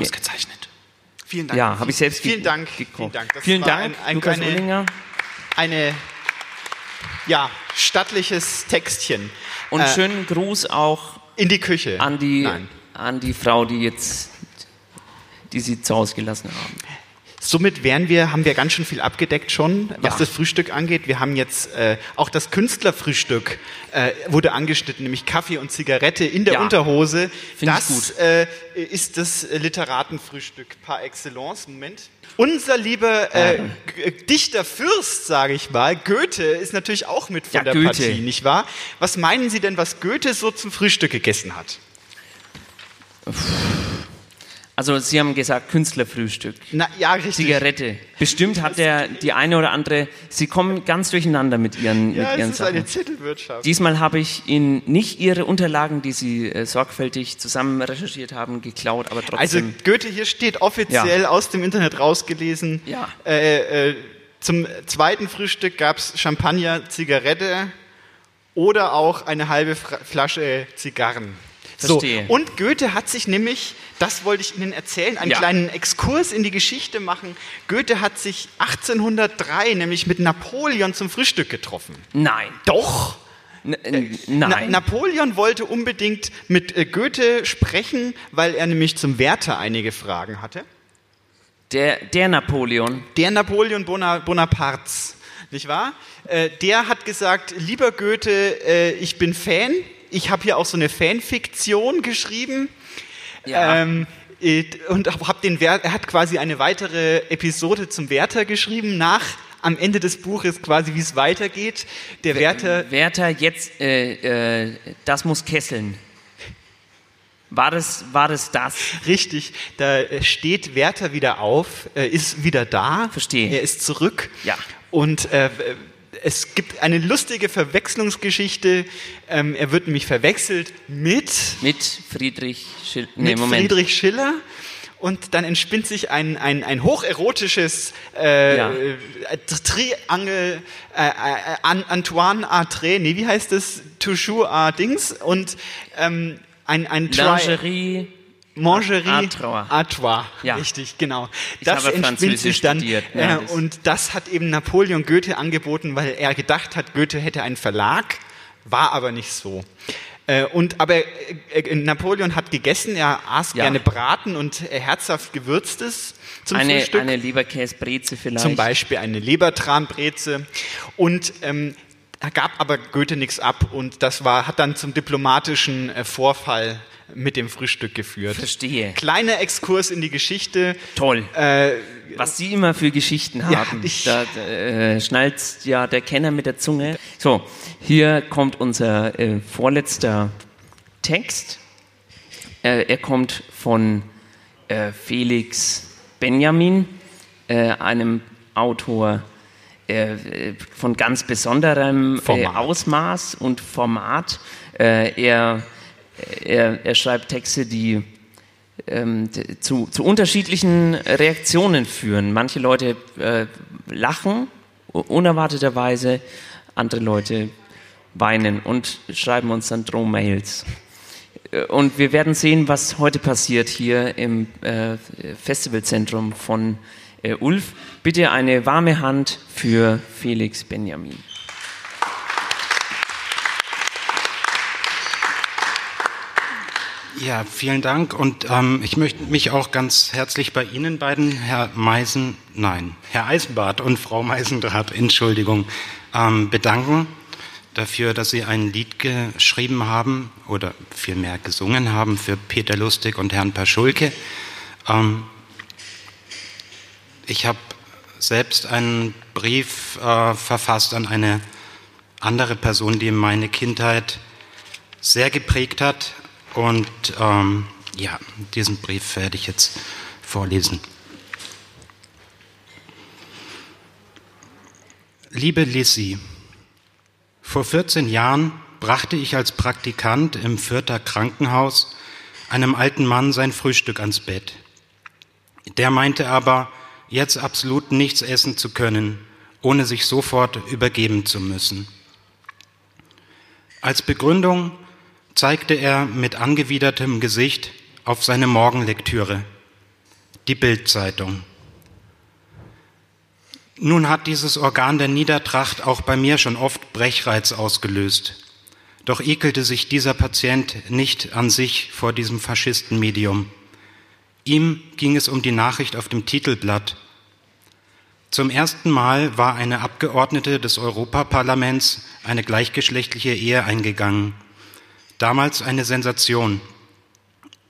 Ausgezeichnet. Vielen Dank. ja, habe ich selbst Vielen Dank, vielen Dank. Das Vielen Dank, ein- ein Lukas kleine- Ullinger. Eine, ja, stattliches Textchen. Und Äh, schönen Gruß auch in die Küche. an die, Nein. an die Frau, die jetzt, die Sie zu Hause gelassen haben. Somit wären wir, haben wir ganz schön viel abgedeckt schon, was Ja. das Frühstück angeht. Wir haben jetzt äh, auch das Künstlerfrühstück äh, wurde angeschnitten, nämlich Kaffee und Zigarette in der Ja. Unterhose. Find das. Äh, ist das Literatenfrühstück par excellence. Moment. Unser lieber äh, G- Dichter Fürst, sage ich mal, Goethe ist natürlich auch mit von Ja, der Goethe. Partie, nicht wahr? Was meinen Sie denn, was Goethe so zum Frühstück gegessen hat? Also Sie haben gesagt Künstlerfrühstück. Na ja, richtig. Zigarette. Bestimmt hat er die eine oder andere. Sie kommen ganz durcheinander mit Ihren, Ja, mit es ihren ist Sachen. eine Zettelwirtschaft. Diesmal habe ich Ihnen nicht Ihre Unterlagen, die Sie äh, sorgfältig zusammen recherchiert haben, geklaut, aber Also trotzdem. Goethe hier steht offiziell aus dem Internet rausgelesen. Ja. Äh, äh, zum zweiten Frühstück gab es Champagner, Zigarette oder auch eine halbe Flasche Zigarren. Verstehe. So, und Goethe hat sich nämlich, das wollte ich Ihnen erzählen, einen Ja. kleinen Exkurs in die Geschichte machen. Goethe hat sich 1803 nämlich mit Napoleon zum Frühstück getroffen. nein. Doch! N äh, Na, nein. Napoleon wollte unbedingt mit äh, Goethe sprechen, weil er nämlich zum Werther einige Fragen hatte. der, der Napoleon. Der Napoleon Bona- Bonaparte, nicht wahr? Äh, der hat gesagt, lieber Goethe, ich bin Fan. Ich habe hier auch so eine Fanfiktion geschrieben. Ja. Ähm, äh, und hab den Wert, er hat quasi eine weitere Episode zum Werther geschrieben, nach am Ende des Buches quasi, wie es weitergeht. Der Werther Werther, jetzt, äh, äh, das muss kesseln. War das, war das das? Richtig, da äh, steht Werther wieder auf, äh, ist wieder da. Verstehe. Er ist zurück. Ja. Und äh, es gibt eine lustige Verwechslungsgeschichte. Ähm, er wird nämlich verwechselt mit, Mit Friedrich Schill. Nee, mit Moment. Friedrich Schiller. Und dann entspinnt sich ein, ein, ein hocherotisches äh, Ja. äh, Triangel äh, äh, An- Antoine Atre, nee, wie heißt das? Toujours à Dings und ähm, ein, ein Tri- Lingerie. Mangerie trois. Ja. Richtig, genau. Ich Das entspinnt sich dann. studiert, äh, ja, das- und das hat eben Napoleon Goethe angeboten, weil er gedacht hat, Goethe hätte einen Verlag, war aber nicht so. Äh, und aber äh, äh, Napoleon hat gegessen, er aß Ja. gerne Braten und äh, herzhaft gewürztes zum Eine, Frühstück. eine Leberkäsbreze vielleicht. Zum Beispiel eine Lebertranbreze. Und ähm, er gab aber Goethe nichts ab und das war, hat dann zum diplomatischen äh, Vorfall mit dem Frühstück geführt. Verstehe. Kleiner Exkurs in die Geschichte. Toll. Äh, Was Sie immer für Geschichten Ja, haben. ich- da äh, schnallt ja der Kenner mit der Zunge. So, hier kommt unser äh, vorletzter Text. Äh, er kommt von äh, Felix Benjamin, äh, einem Autor von ganz besonderem. Ausmaß und Format. Er, er, er schreibt Texte, die ähm, zu, zu unterschiedlichen Reaktionen führen. Manche Leute äh, lachen unerwarteterweise, andere Leute weinen und schreiben uns dann Drohmails. Äh, Und wir werden sehen, was heute passiert hier im äh, Festivalzentrum von äh, Ulf. Bitte eine warme Hand für Felix Benjamin. Ja, vielen Dank und ähm, ich möchte mich auch ganz herzlich bei Ihnen beiden, Herr Meisen, nein, Herr Eisenbart und Frau Meisendrath, Entschuldigung, ähm, bedanken dafür, dass Sie ein Lied geschrieben haben oder vielmehr gesungen haben für Peter Lustig und Herrn Paschulke. Ähm, ich habe selbst einen Brief äh, verfasst an eine andere Person, die meine Kindheit sehr geprägt hat. Und ähm, ja, diesen Brief werde ich jetzt vorlesen. Liebe Lissy, vor 14 Jahren brachte ich als Praktikant im Fürther Krankenhaus einem alten Mann sein Frühstück ans Bett. Der meinte aber, jetzt absolut nichts essen zu können, ohne sich sofort übergeben zu müssen. Als Begründung zeigte er mit angewidertem Gesicht auf seine Morgenlektüre, die Bildzeitung. Nun hat dieses Organ der Niedertracht auch bei mir schon oft Brechreiz ausgelöst. Doch ekelte sich dieser Patient nicht an sich vor diesem Faschistenmedium. Ihm ging es um die Nachricht auf dem Titelblatt. Zum ersten Mal war eine Abgeordnete des Europaparlaments eine gleichgeschlechtliche Ehe eingegangen. Damals eine Sensation.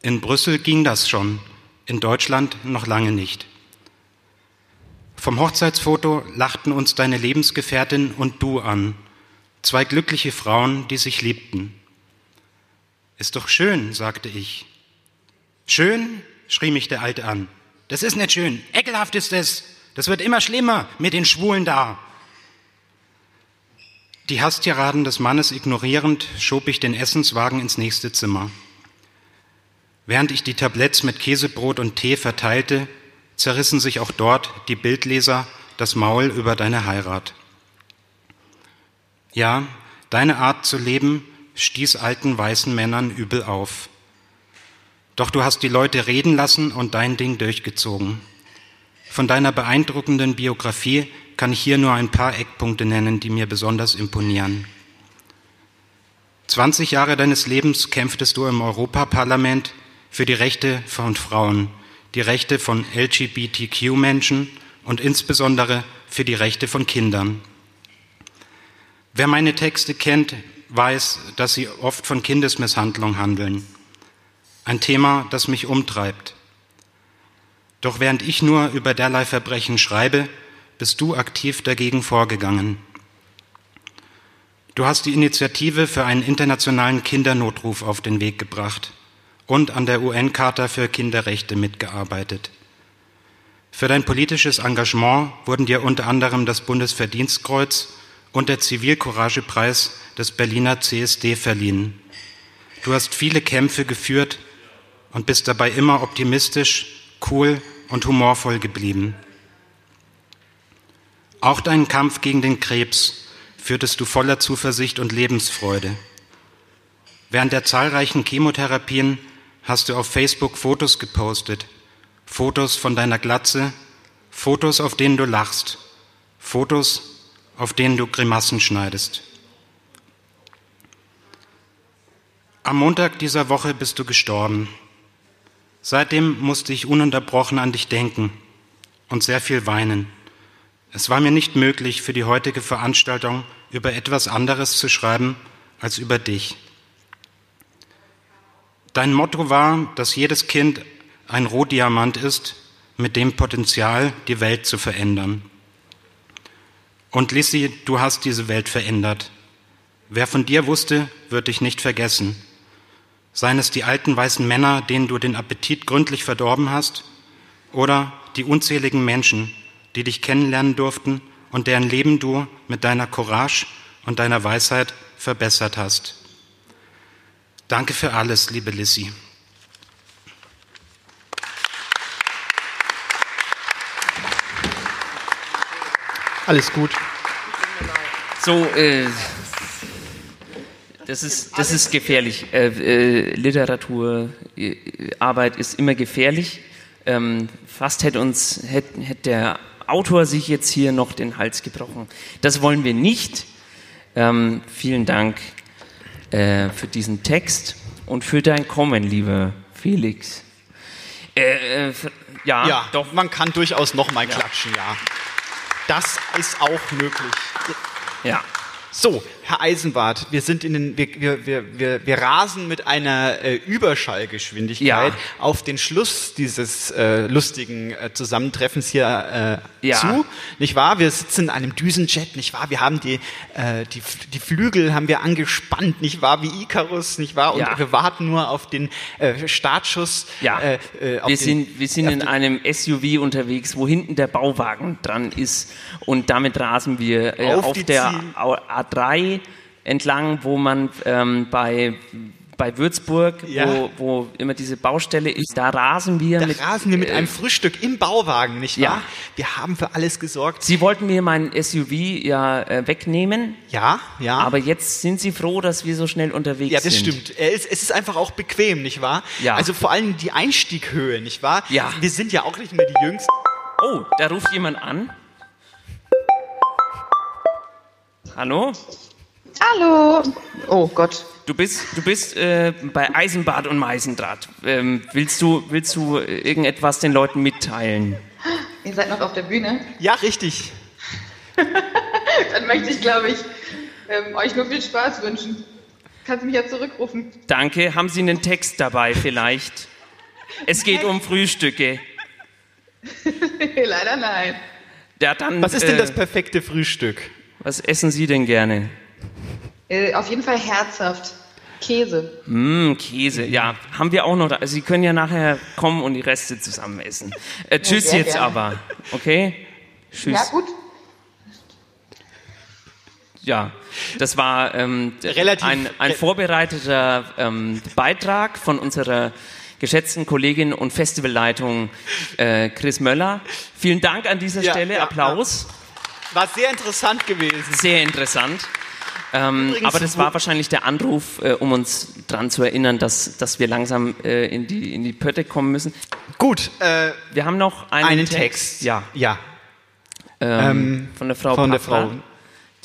In Brüssel ging das schon, in Deutschland noch lange nicht. Vom Hochzeitsfoto lachten uns deine Lebensgefährtin und du an. Zwei glückliche Frauen, die sich liebten. Ist doch schön, sagte ich. Schön? schrie mich der Alte an. Das ist nicht schön. Ekelhaft ist es. Das wird immer schlimmer mit den Schwulen da. Die Hasstiraden des Mannes ignorierend, schob ich den Essenswagen ins nächste Zimmer. Während ich die Tabletts mit Käsebrot und Tee verteilte, zerrissen sich auch dort die Bildleser das Maul über deine Heirat. Ja, deine Art zu leben stieß alten weißen Männern übel auf. Doch du hast die Leute reden lassen und dein Ding durchgezogen. Von deiner beeindruckenden Biografie kann ich hier nur ein paar Eckpunkte nennen, die mir besonders imponieren. 20 Jahre deines Lebens kämpftest du im Europaparlament für die Rechte von Frauen, die Rechte von LGBTQ-Menschen und insbesondere für die Rechte von Kindern. Wer meine Texte kennt, weiß, dass sie oft von Kindesmisshandlung handeln. Ein Thema, das mich umtreibt. Doch während ich nur über derlei Verbrechen schreibe, bist du aktiv dagegen vorgegangen. Du hast die Initiative für einen internationalen Kindernotruf auf den Weg gebracht und an der UN-Charta für Kinderrechte mitgearbeitet. Für dein politisches Engagement wurden dir unter anderem das Bundesverdienstkreuz und der Zivilcouragepreis des Berliner CSD verliehen. Du hast viele Kämpfe geführt und bist dabei immer optimistisch, cool und humorvoll geblieben. Auch deinen Kampf gegen den Krebs führtest du voller Zuversicht und Lebensfreude. Während der zahlreichen Chemotherapien hast du auf Facebook Fotos gepostet, Fotos von deiner Glatze, Fotos, auf denen du lachst, Fotos, auf denen du Grimassen schneidest. Am Montag dieser Woche bist du gestorben. Seitdem musste ich ununterbrochen an dich denken und sehr viel weinen. Es war mir nicht möglich, für die heutige Veranstaltung über etwas anderes zu schreiben als über dich. Dein Motto war, dass jedes Kind ein Rohdiamant ist, mit dem Potenzial, die Welt zu verändern. Und Lissy, du hast diese Welt verändert. Wer von dir wusste, wird dich nicht vergessen. Seien es die alten weißen Männer, denen du den Appetit gründlich verdorben hast, oder die unzähligen Menschen, die dich kennenlernen durften und deren Leben du mit deiner Courage und deiner Weisheit verbessert hast. Danke für alles, liebe Lissy. Alles gut. So, äh, das ist, das ist gefährlich. Äh, äh, Literaturarbeit ist immer gefährlich. Ähm, fast hätte uns hätte, hätte der Autor sich jetzt hier noch den Hals gebrochen. Das wollen wir nicht. Ähm, vielen Dank äh, für diesen Text und für dein Kommen, lieber Felix. Äh, äh, ja, ja, doch. Man kann durchaus noch mal klatschen, ja. Das ist auch möglich. Ja. So, Herr Eisenbart, wir sind in den, wir, wir, wir, wir, rasen mit einer äh, Überschallgeschwindigkeit Ja. auf den Schluss dieses äh, lustigen äh, Zusammentreffens hier äh, Ja. zu, nicht wahr? Wir sitzen in einem Düsenjet, nicht wahr? Wir haben die, äh, die, die Flügel haben wir angespannt, nicht wahr? Wie Icarus, nicht wahr? Und Ja. wir warten nur auf den äh, Startschuss. Ja, äh, äh, wir den- sind, wir sind in einem SUV unterwegs, wo hinten der Bauwagen dran ist und damit rasen wir äh, Auf auf, der Ziel- A3 entlang, wo man ähm, bei, bei Würzburg, Ja. wo, wo immer diese Baustelle ist, da rasen wir Da mit... rasen wir mit äh, einem Frühstück im Bauwagen, nicht wahr? Ja. Wir haben für alles gesorgt. Sie wollten mir mein SUV ja äh, wegnehmen. Ja, ja. Aber jetzt sind Sie froh, dass wir so schnell unterwegs Ja, das sind. stimmt. Ist, es ist einfach auch bequem, nicht wahr? Ja. Also vor allem die Einstieghöhe, nicht wahr? Ja. Wir sind ja auch nicht mehr die Jüngsten. Oh, da ruft jemand an. Hallo? Hallo. Oh Gott. Du bist, du bist äh, bei Eisenbad und Meisendraht. Ähm, willst du, willst du äh, irgendetwas den Leuten mitteilen? Ihr seid noch auf der Bühne. Ja, richtig. Dann möchte ich, glaube ich, ähm, euch nur viel Spaß wünschen. Kannst du mich ja zurückrufen? Danke. Haben Sie einen Text dabei vielleicht? Es geht um Frühstücke. Leider nein. Ja, dann, Was ist denn äh, das perfekte Frühstück? Was essen Sie denn gerne? Äh, auf jeden Fall herzhaft. Käse. Mm, Käse, ja. Haben wir auch noch. Da. Also Sie können ja nachher kommen und die Reste zusammen essen. Äh, tschüss sehr jetzt gerne. aber. Okay? Tschüss. Ja, gut. Ja, das war ähm, ein, ein vorbereiteter ähm, Beitrag von unserer geschätzten Kollegin und Festivalleitung äh, Chris Möller. Vielen Dank an dieser Ja, Stelle. ja, Applaus. War sehr interessant gewesen. Sehr interessant. Ähm, aber das war wahrscheinlich der Anruf, äh, um uns daran zu erinnern, dass, dass wir langsam äh, in, die, in die Pötte kommen müssen. Gut, äh, Wir haben noch einen, einen Text. Text. Ja. Ja. Ähm, Ähm, von der Frau von der Paffler. Frau.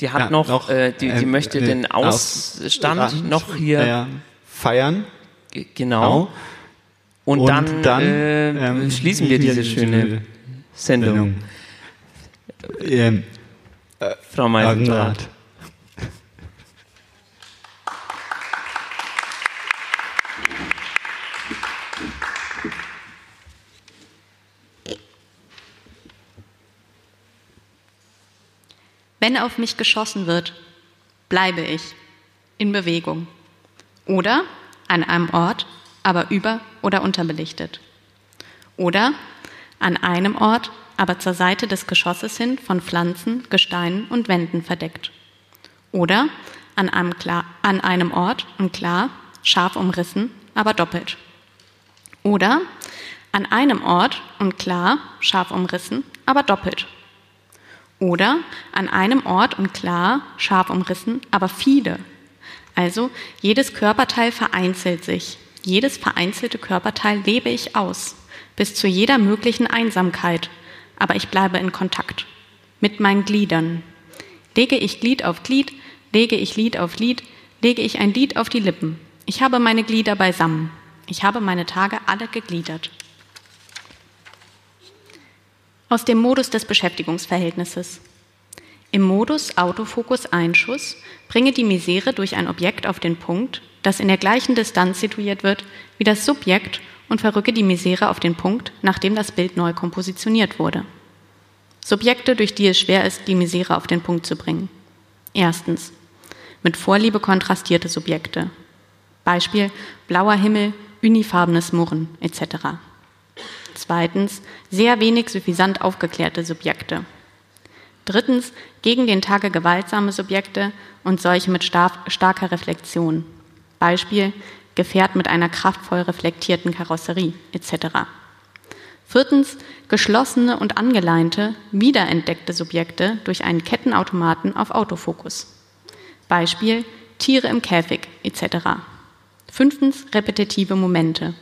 Die hat Ja, noch, noch, äh, die, die ähm, möchte äh, den Ausstand Ausstand, noch hier ja, feiern. G- Genau. Und, Und dann, dann, äh, ähm, schließen wir diese schöne Sendung. Ähm, Frau Meisendrath. Wenn auf mich geschossen wird, bleibe ich in Bewegung. Oder an einem Ort, aber über- oder unterbelichtet. Oder an einem Ort, aber zur Seite des Geschosses hin von Pflanzen, Gesteinen und Wänden verdeckt. Oder an einem, klar, an einem Ort und klar, scharf umrissen, aber doppelt. Oder an einem Ort und klar, scharf umrissen, aber doppelt. Oder an einem Ort und klar, scharf umrissen, aber viele. Also jedes Körperteil vereinzelt sich. Jedes vereinzelte Körperteil lebe ich aus, bis zu jeder möglichen Einsamkeit. Aber ich bleibe in Kontakt mit meinen Gliedern. Lege ich Glied auf Glied, lege ich Lied auf Lied, lege ich ein Lied auf die Lippen. Ich habe meine Glieder beisammen. Ich habe meine Tage alle gegliedert. Aus dem Modus des Beschäftigungsverhältnisses. Im Modus Autofokus Einschuss bringe die Misere durch ein Objekt auf den Punkt, das in der gleichen Distanz situiert wird wie das Subjekt und verrücke die Misere auf den Punkt, nachdem das Bild neu kompositioniert wurde. Subjekte, durch die es schwer ist, die Misere auf den Punkt zu bringen. Erstens. Mit Vorliebe kontrastierte Subjekte. Beispiel blauer Himmel, unifarbenes Murren etc. Zweitens, sehr wenig suffisant aufgeklärte Subjekte. Drittens, gegen den Tage gewaltsame Subjekte und solche mit star starker Reflexion. Beispiel, Gefährt mit einer kraftvoll reflektierten Karosserie etc. Viertens, geschlossene und angeleinte, wiederentdeckte Subjekte durch einen Kettenautomaten auf Autofokus. Beispiel, Tiere im Käfig etc. Fünftens, repetitive Momente.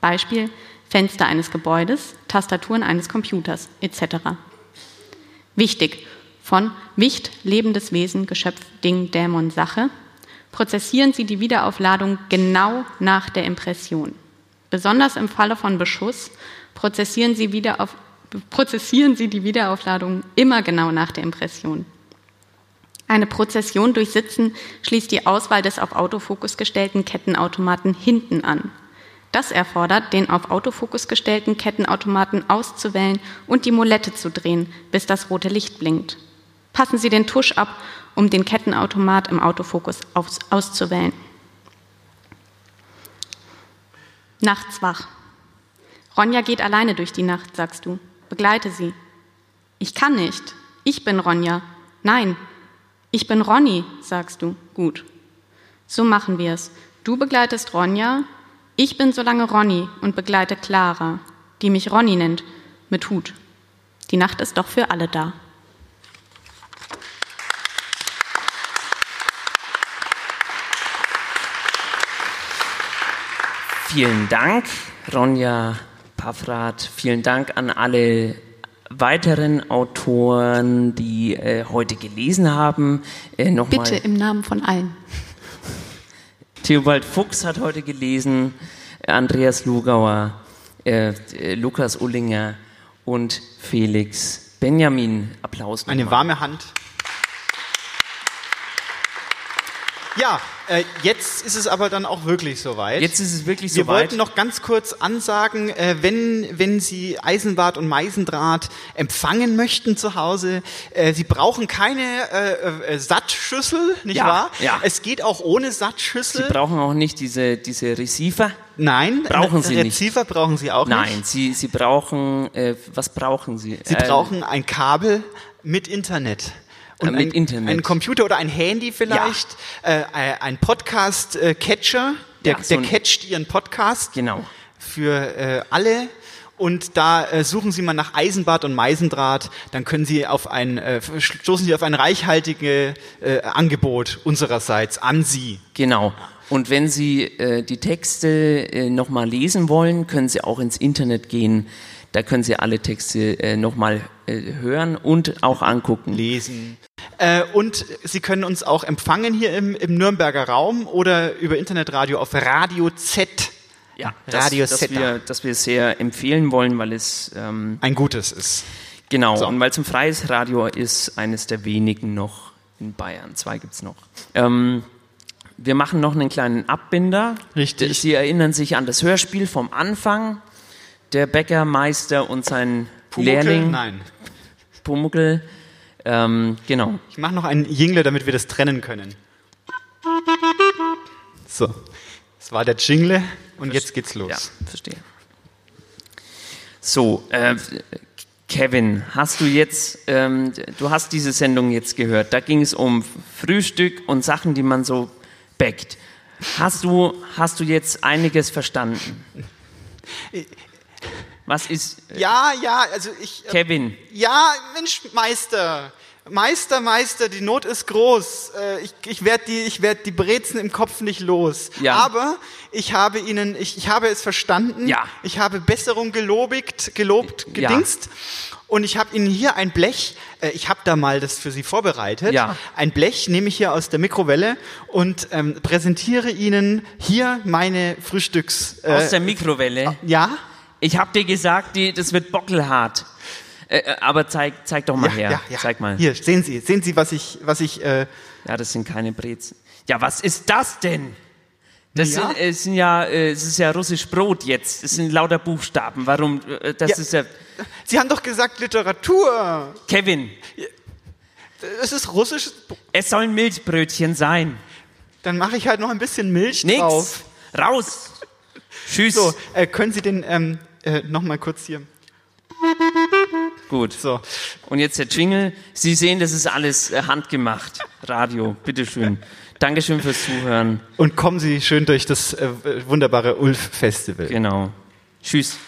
Beispiel, Fenster eines Gebäudes, Tastaturen eines Computers etc. Wichtig, von Wicht, lebendes Wesen, Geschöpf, Ding, Dämon, Sache, prozessieren Sie die Wiederaufladung genau nach der Impression. Besonders im Falle von Beschuss prozessieren Sie, wieder prozessieren Sie die Wiederaufladung immer genau nach der Impression. Eine Prozession durch Sitzen schließt die Auswahl des auf Autofokus gestellten Kettenautomaten hinten an. Das erfordert, den auf Autofokus gestellten Kettenautomaten auszuwählen und die Molette zu drehen, bis das rote Licht blinkt. Passen Sie den Tusch ab, um den Kettenautomat im Autofokus aus auszuwählen. Nachts wach. Ronja geht alleine durch die Nacht, sagst du. Begleite sie. Ich kann nicht. Ich bin Ronja. Nein, ich bin Ronny, sagst du. Gut. So machen wir es. Du begleitest Ronja, ich bin so lange Ronny und begleite Clara, die mich Ronny nennt, mit Hut. Die Nacht ist doch für alle da. Vielen Dank, Ronja Paffrath. Vielen Dank an alle weiteren Autoren, die äh, heute gelesen haben. Äh, Bitte mal. im Namen von allen. Theobald Fuchs hat heute gelesen, Andreas Lugauer, äh, äh, Lukas Ullinger und Felix Benjamin. Applaus. Eine nochmal. warme Hand. Ja, äh, jetzt ist es aber dann auch wirklich soweit. Jetzt ist es wirklich Wir soweit. wollten noch ganz kurz ansagen, äh, wenn, wenn Sie Eisenbad und Meisendraht empfangen möchten zu Hause, äh, Sie brauchen keine äh, äh, Sattschüssel, nicht Ja, wahr? ja. Es geht auch ohne Sattschüssel. Sie brauchen auch nicht diese, diese Receiver. Nein, brauchen Sie nicht. Receiver brauchen Sie auch Nein, nicht. Sie, Sie brauchen, äh, was brauchen Sie? Sie Äh, brauchen ein Kabel mit Internet. Und Äh, mit ein, Internet. ein Computer oder ein Handy vielleicht, äh, ein Podcast-Catcher, der, Ja, so der catcht Ihren Podcast Genau. für äh, alle. Und da äh, suchen Sie mal nach Eisenbad und Meisendraht, dann können Sie auf ein, äh, stoßen Sie auf ein reichhaltiges äh, Angebot unsererseits an Sie. Genau. Und wenn Sie äh, die Texte äh, nochmal lesen wollen, können Sie auch ins Internet gehen. Da können Sie alle Texte äh, nochmal äh, hören und auch angucken. Lesen. Äh, und Sie können uns auch empfangen hier im, im Nürnberger Raum oder über Internetradio auf Radio Z. Ja, das, Radio das, Zeta. wir, das wir sehr empfehlen wollen, weil es ähm, ein gutes ist. Genau, So. und weil es ein freies Radio ist, eines der wenigen noch in Bayern. Zwei gibt's noch. Ähm, wir machen noch einen kleinen Abbinder. Richtig. Sie erinnern sich an das Hörspiel vom Anfang. Der Bäckermeister und sein Pumuckl? Lehrling. Nein. Pumuckl. Ähm, genau. Ich mache noch einen Jingle, damit wir das trennen können. So, das war der Jingle und jetzt geht's los. Ja, verstehe. So, äh, Kevin, hast du jetzt, ähm, du hast diese Sendung jetzt gehört. Da ging es um Frühstück und Sachen, die man so backt. Hast du, hast du jetzt einiges verstanden? Was ist, Ja, ja, also ich. äh, Kevin? Ja, Mensch, Meister. Meister, Meister, die Not ist groß. Äh, Ich, ich werde die, ich werd die Brezen im Kopf nicht los. Ja. Aber ich habe Ihnen, ich, ich habe es verstanden. Ja. Ich habe Besserung gelobigt, gelobt, Ja. gedingst. Und ich habe Ihnen hier ein Blech, äh, ich habe da mal das für Sie vorbereitet. Ja. Ein Blech nehme ich hier aus der Mikrowelle und ähm, präsentiere Ihnen hier meine Frühstücks... Äh, Aus der Mikrowelle? Ja. Ich hab dir gesagt, die, das wird bockelhart. Äh, äh, aber zeig, zeig doch mal Ja, her. ja, ja. Zeig mal. Hier, sehen Sie, sehen Sie, was ich, was ich, äh, Ja, das sind keine Brezen. Ja, was ist das denn? Das Ja. sind, sind ja, äh, es ist ja russisch Brot jetzt. Es sind lauter Buchstaben. Warum? Äh, das Ja. ist ja. Sie haben doch gesagt Literatur. Kevin, Es ist russisch. es sollen Milchbrötchen sein. Dann mache ich halt noch ein bisschen Milch Nix. drauf. Raus. Tschüss. So, äh, können Sie den ähm, äh, noch mal kurz hier? Gut. So. Und jetzt der Jingle. Sie sehen, das ist alles äh, handgemacht. Radio, bitteschön. Dankeschön fürs Zuhören. Und kommen Sie schön durch das äh, wunderbare Ulf Festival. Genau. Tschüss.